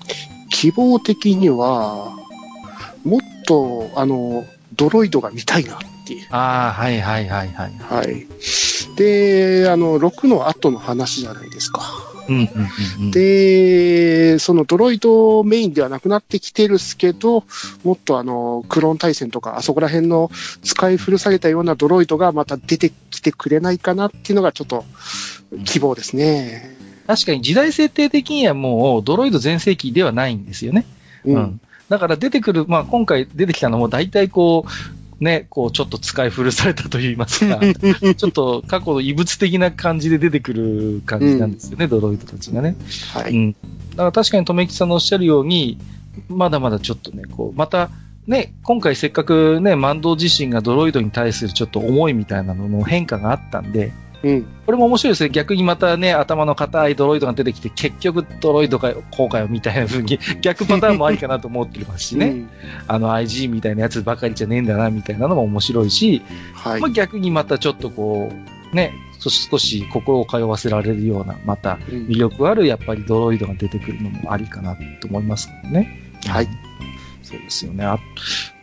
希望的には、もっと、あの、ドロイドが見たいなっていう。ああ、はいはいはいはい。はい。で、あの、6の後の話じゃないですか。うんうんうんうん。で、そのドロイドメインではなくなってきてるっすけど、もっとあの、クローン対戦とか、あそこら辺の使い古されたようなドロイドがまた出てきてくれないかなっていうのがちょっと希望ですね。確かに時代設定的にはもうドロイド全盛期ではないんですよね。うん。だから出てくる、まあ今回出てきたのも大体こう、ね、こう、ちょっと使い古されたと言いますか、ちょっと過去の異物的な感じで出てくる感じなんですよね、ドロイドたちがね。はい。うん。だから確かに、とめきさんのおっしゃるように、まだまだちょっとね、こう、また、ね、今回せっかくね、万道自身がドロイドに対するちょっと思いみたいなのの変化があったんで、うん。これも面白いですね。逆にまたね、頭の硬いドロイドが出てきて、結局ドロイドかよ、こうかよ、みたいな風に、逆パターンもありかなと思ってますしね。うん。あの IG みたいなやつばかりじゃねえんだな、みたいなのも面白いし、はいまあ、。逆にまたちょっとこう、ね、そ少し心を通わせられるような、またうん魅力あるやっぱりドロイドが出てくるのもありかなと思いますけどね。はい。そうですよね。あ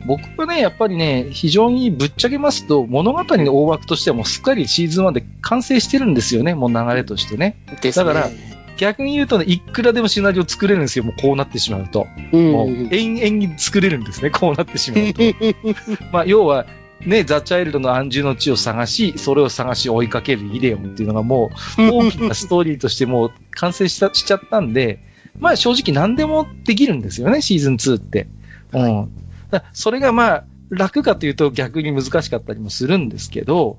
僕はね、やっぱりね、非常にぶっちゃけますと、物語の大枠としてはもうすっかりシーズン1で完成してるんですよね、もう流れとしてね。ね。だから逆に言うとね、いくらでもシナリオ作れるんですよ、もうこうなってしまうと。うん、もう延々に作れるんですね、こうなってしまうと。まあ、要は、ね、ザ・チャイルドの安住の地を探し、それを探し追いかけるイデオンっていうのがもう、大きなストーリーとしてもう完成したしちゃったんで、まあ正直何でもできるんですよね、シーズン2って。うん。だからそれがまあ、楽かというと逆に難しかったりもするんですけど、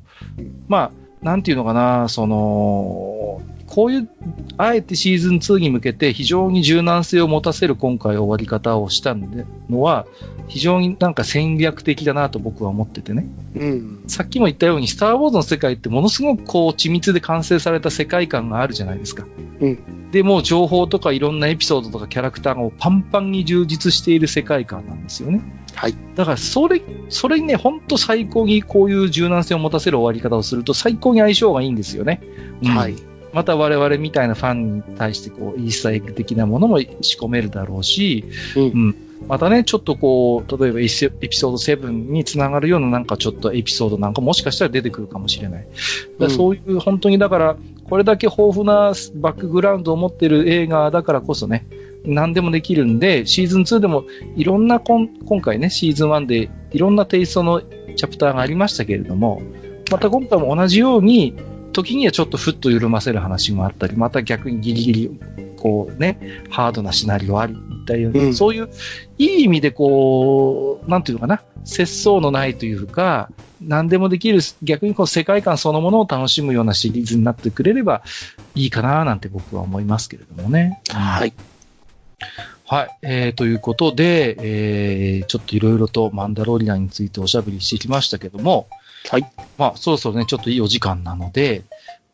まあ、なんていうのかな、その、こういう、あえてシーズン2に向けて非常に柔軟性を持たせる今回終わり方をしたのは、非常になんか戦略的だなと僕は思っててね。うん。さっきも言ったように、スター・ウォーズの世界ってものすごくこう緻密で完成された世界観があるじゃないですか。うん。で、もう情報とかいろんなエピソードとかキャラクターがパンパンに充実している世界観なんですよね。はい。だから、それ、それにね、ほんと最高にこういう柔軟性を持たせる終わり方をすると最高に相性がいいんですよね。うんはい。また我々みたいなファンに対してこう、イースターエッグ的なものも仕込めるだろうし、うん。またね、ちょっとこう、例えばエピソード7につながるようななんかちょっとエピソードなんかもしかしたら出てくるかもしれない。だそういう本当にだから、これだけ豊富なバックグラウンドを持ってる映画だからこそね、何でもできるんで、シーズン2でもいろんなこん今回ね、シーズン1でいろんなテイストのチャプターがありましたけれども、また今回も同じように、時にはちょっとふっと緩ませる話もあったり、また逆にギリギリ、こうね、ハードなシナリオあり、みたいな、うんそういう、いい意味でこう、なんていうのかな、節操のないというか、何でもできる、逆にこう世界観そのものを楽しむようなシリーズになってくれればいいかな、なんて僕は思いますけれどもね。はい。はい。えー、ということで、えー、ちょっといろいろとマンダロリアンについておしゃべりしてきましたけども、はい。まあ、そろそろね、ちょっといいお時間なので、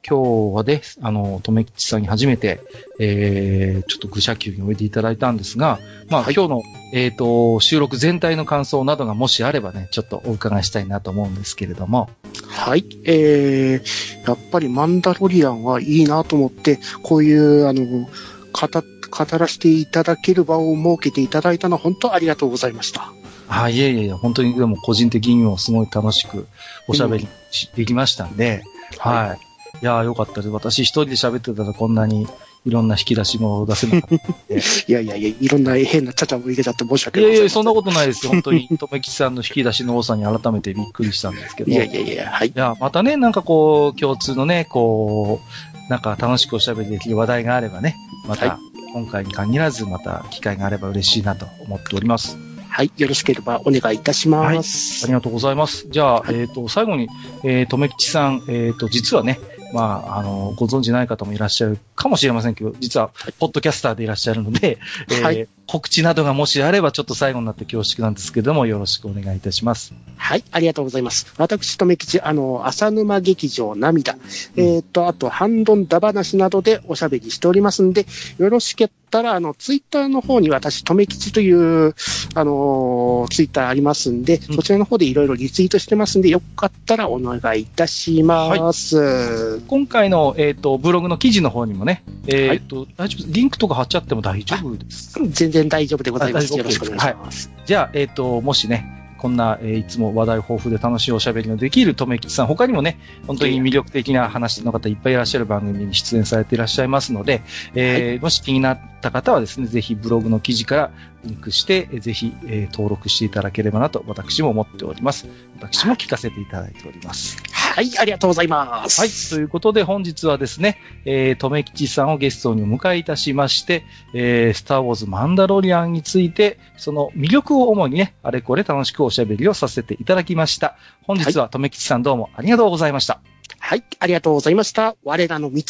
今日はね、あの、とめきちさんに初めて、えー、ちょっと愚者級においでいただいたんですが、まあ、はい今日の、えっ、と、収録全体の感想などがもしあればね、ちょっとお伺いしたいなと思うんですけれども、はい。えー、やっぱりマンダロリアンはいいなと思って、こういう、あの、語、語らせていただける場を設けていただいたのは本当ありがとうございました。あ、いえいえ本当にでも個人的にもすごい楽しくおしゃべりしできましたんで、はい。いやーよかったです。私一人で喋ってたらこんなにいろんな引き出しも出せなかった。いやいやいや、いろんな変なちゃちゃも入れちゃって申し訳ないいやいや、そんなことないですよ。本当に、とめきちさんの引き出しの多さに改めてびっくりしたんですけど。いやいやいや、はいい。や、またね、なんかこう、共通のね、こう、なんか楽しくおしゃべりできる話題があればね、まはた、今回に限らず、また機会があれば嬉しいなと思っております。はい。よろしければお願いいたします。はいありがとうございます。じゃあ、はいえっ、と、最後に、えー、とめきちさん、えっ、と、実はね、まあ、あの、ご存知ない方もいらっしゃるかもしれませんけど、実は、ポッドキャスターでいらっしゃるので、えーはい告知などがもしあれば、ちょっと最後になって恐縮なんですけども、よろしくお願いいたします。はい、ありがとうございます。私、とめきち、あの、浅沼劇場涙、えっ、と、あと、ハンドンダ話などでおしゃべりしておりますんで、よろしけったら、あの、ツイッターの方に私、とめきちという、あのツイッターありますんで、うんそちらの方でいろいろリツイートしてますんで、よかったらお願いいたします。今回の、えっ、と、ブログの記事の方にもね、えっ、と、大丈夫リンクとか貼っちゃっても大丈夫ですか？全然大丈夫でございます。よろしくお願いします。じゃあ、えっ、と、もしね、こんな、えーいつも話題豊富で楽しいおしゃべりのできるとめきちさん、他にもね、本当に魅力的な話の方いっぱいいらっしゃる番組に出演されていらっしゃいますので、えーもし気になった方はですね、ぜひブログの記事からリンクして、えーぜひ、えー登録していただければなと私も思っております。私も聞かせていただいております。ははい、ありがとうございます。はい。ということで本日はですね、えー、とめきちさんをゲストにお迎えいたしまして、えー、スターウォーズマンダロリアンについて、その魅力を主にね、あれこれ楽しくおしゃべりをさせていただきました。本日はとめきちさんどうもありがとうございました。はい、ありがとうございました。我らの道。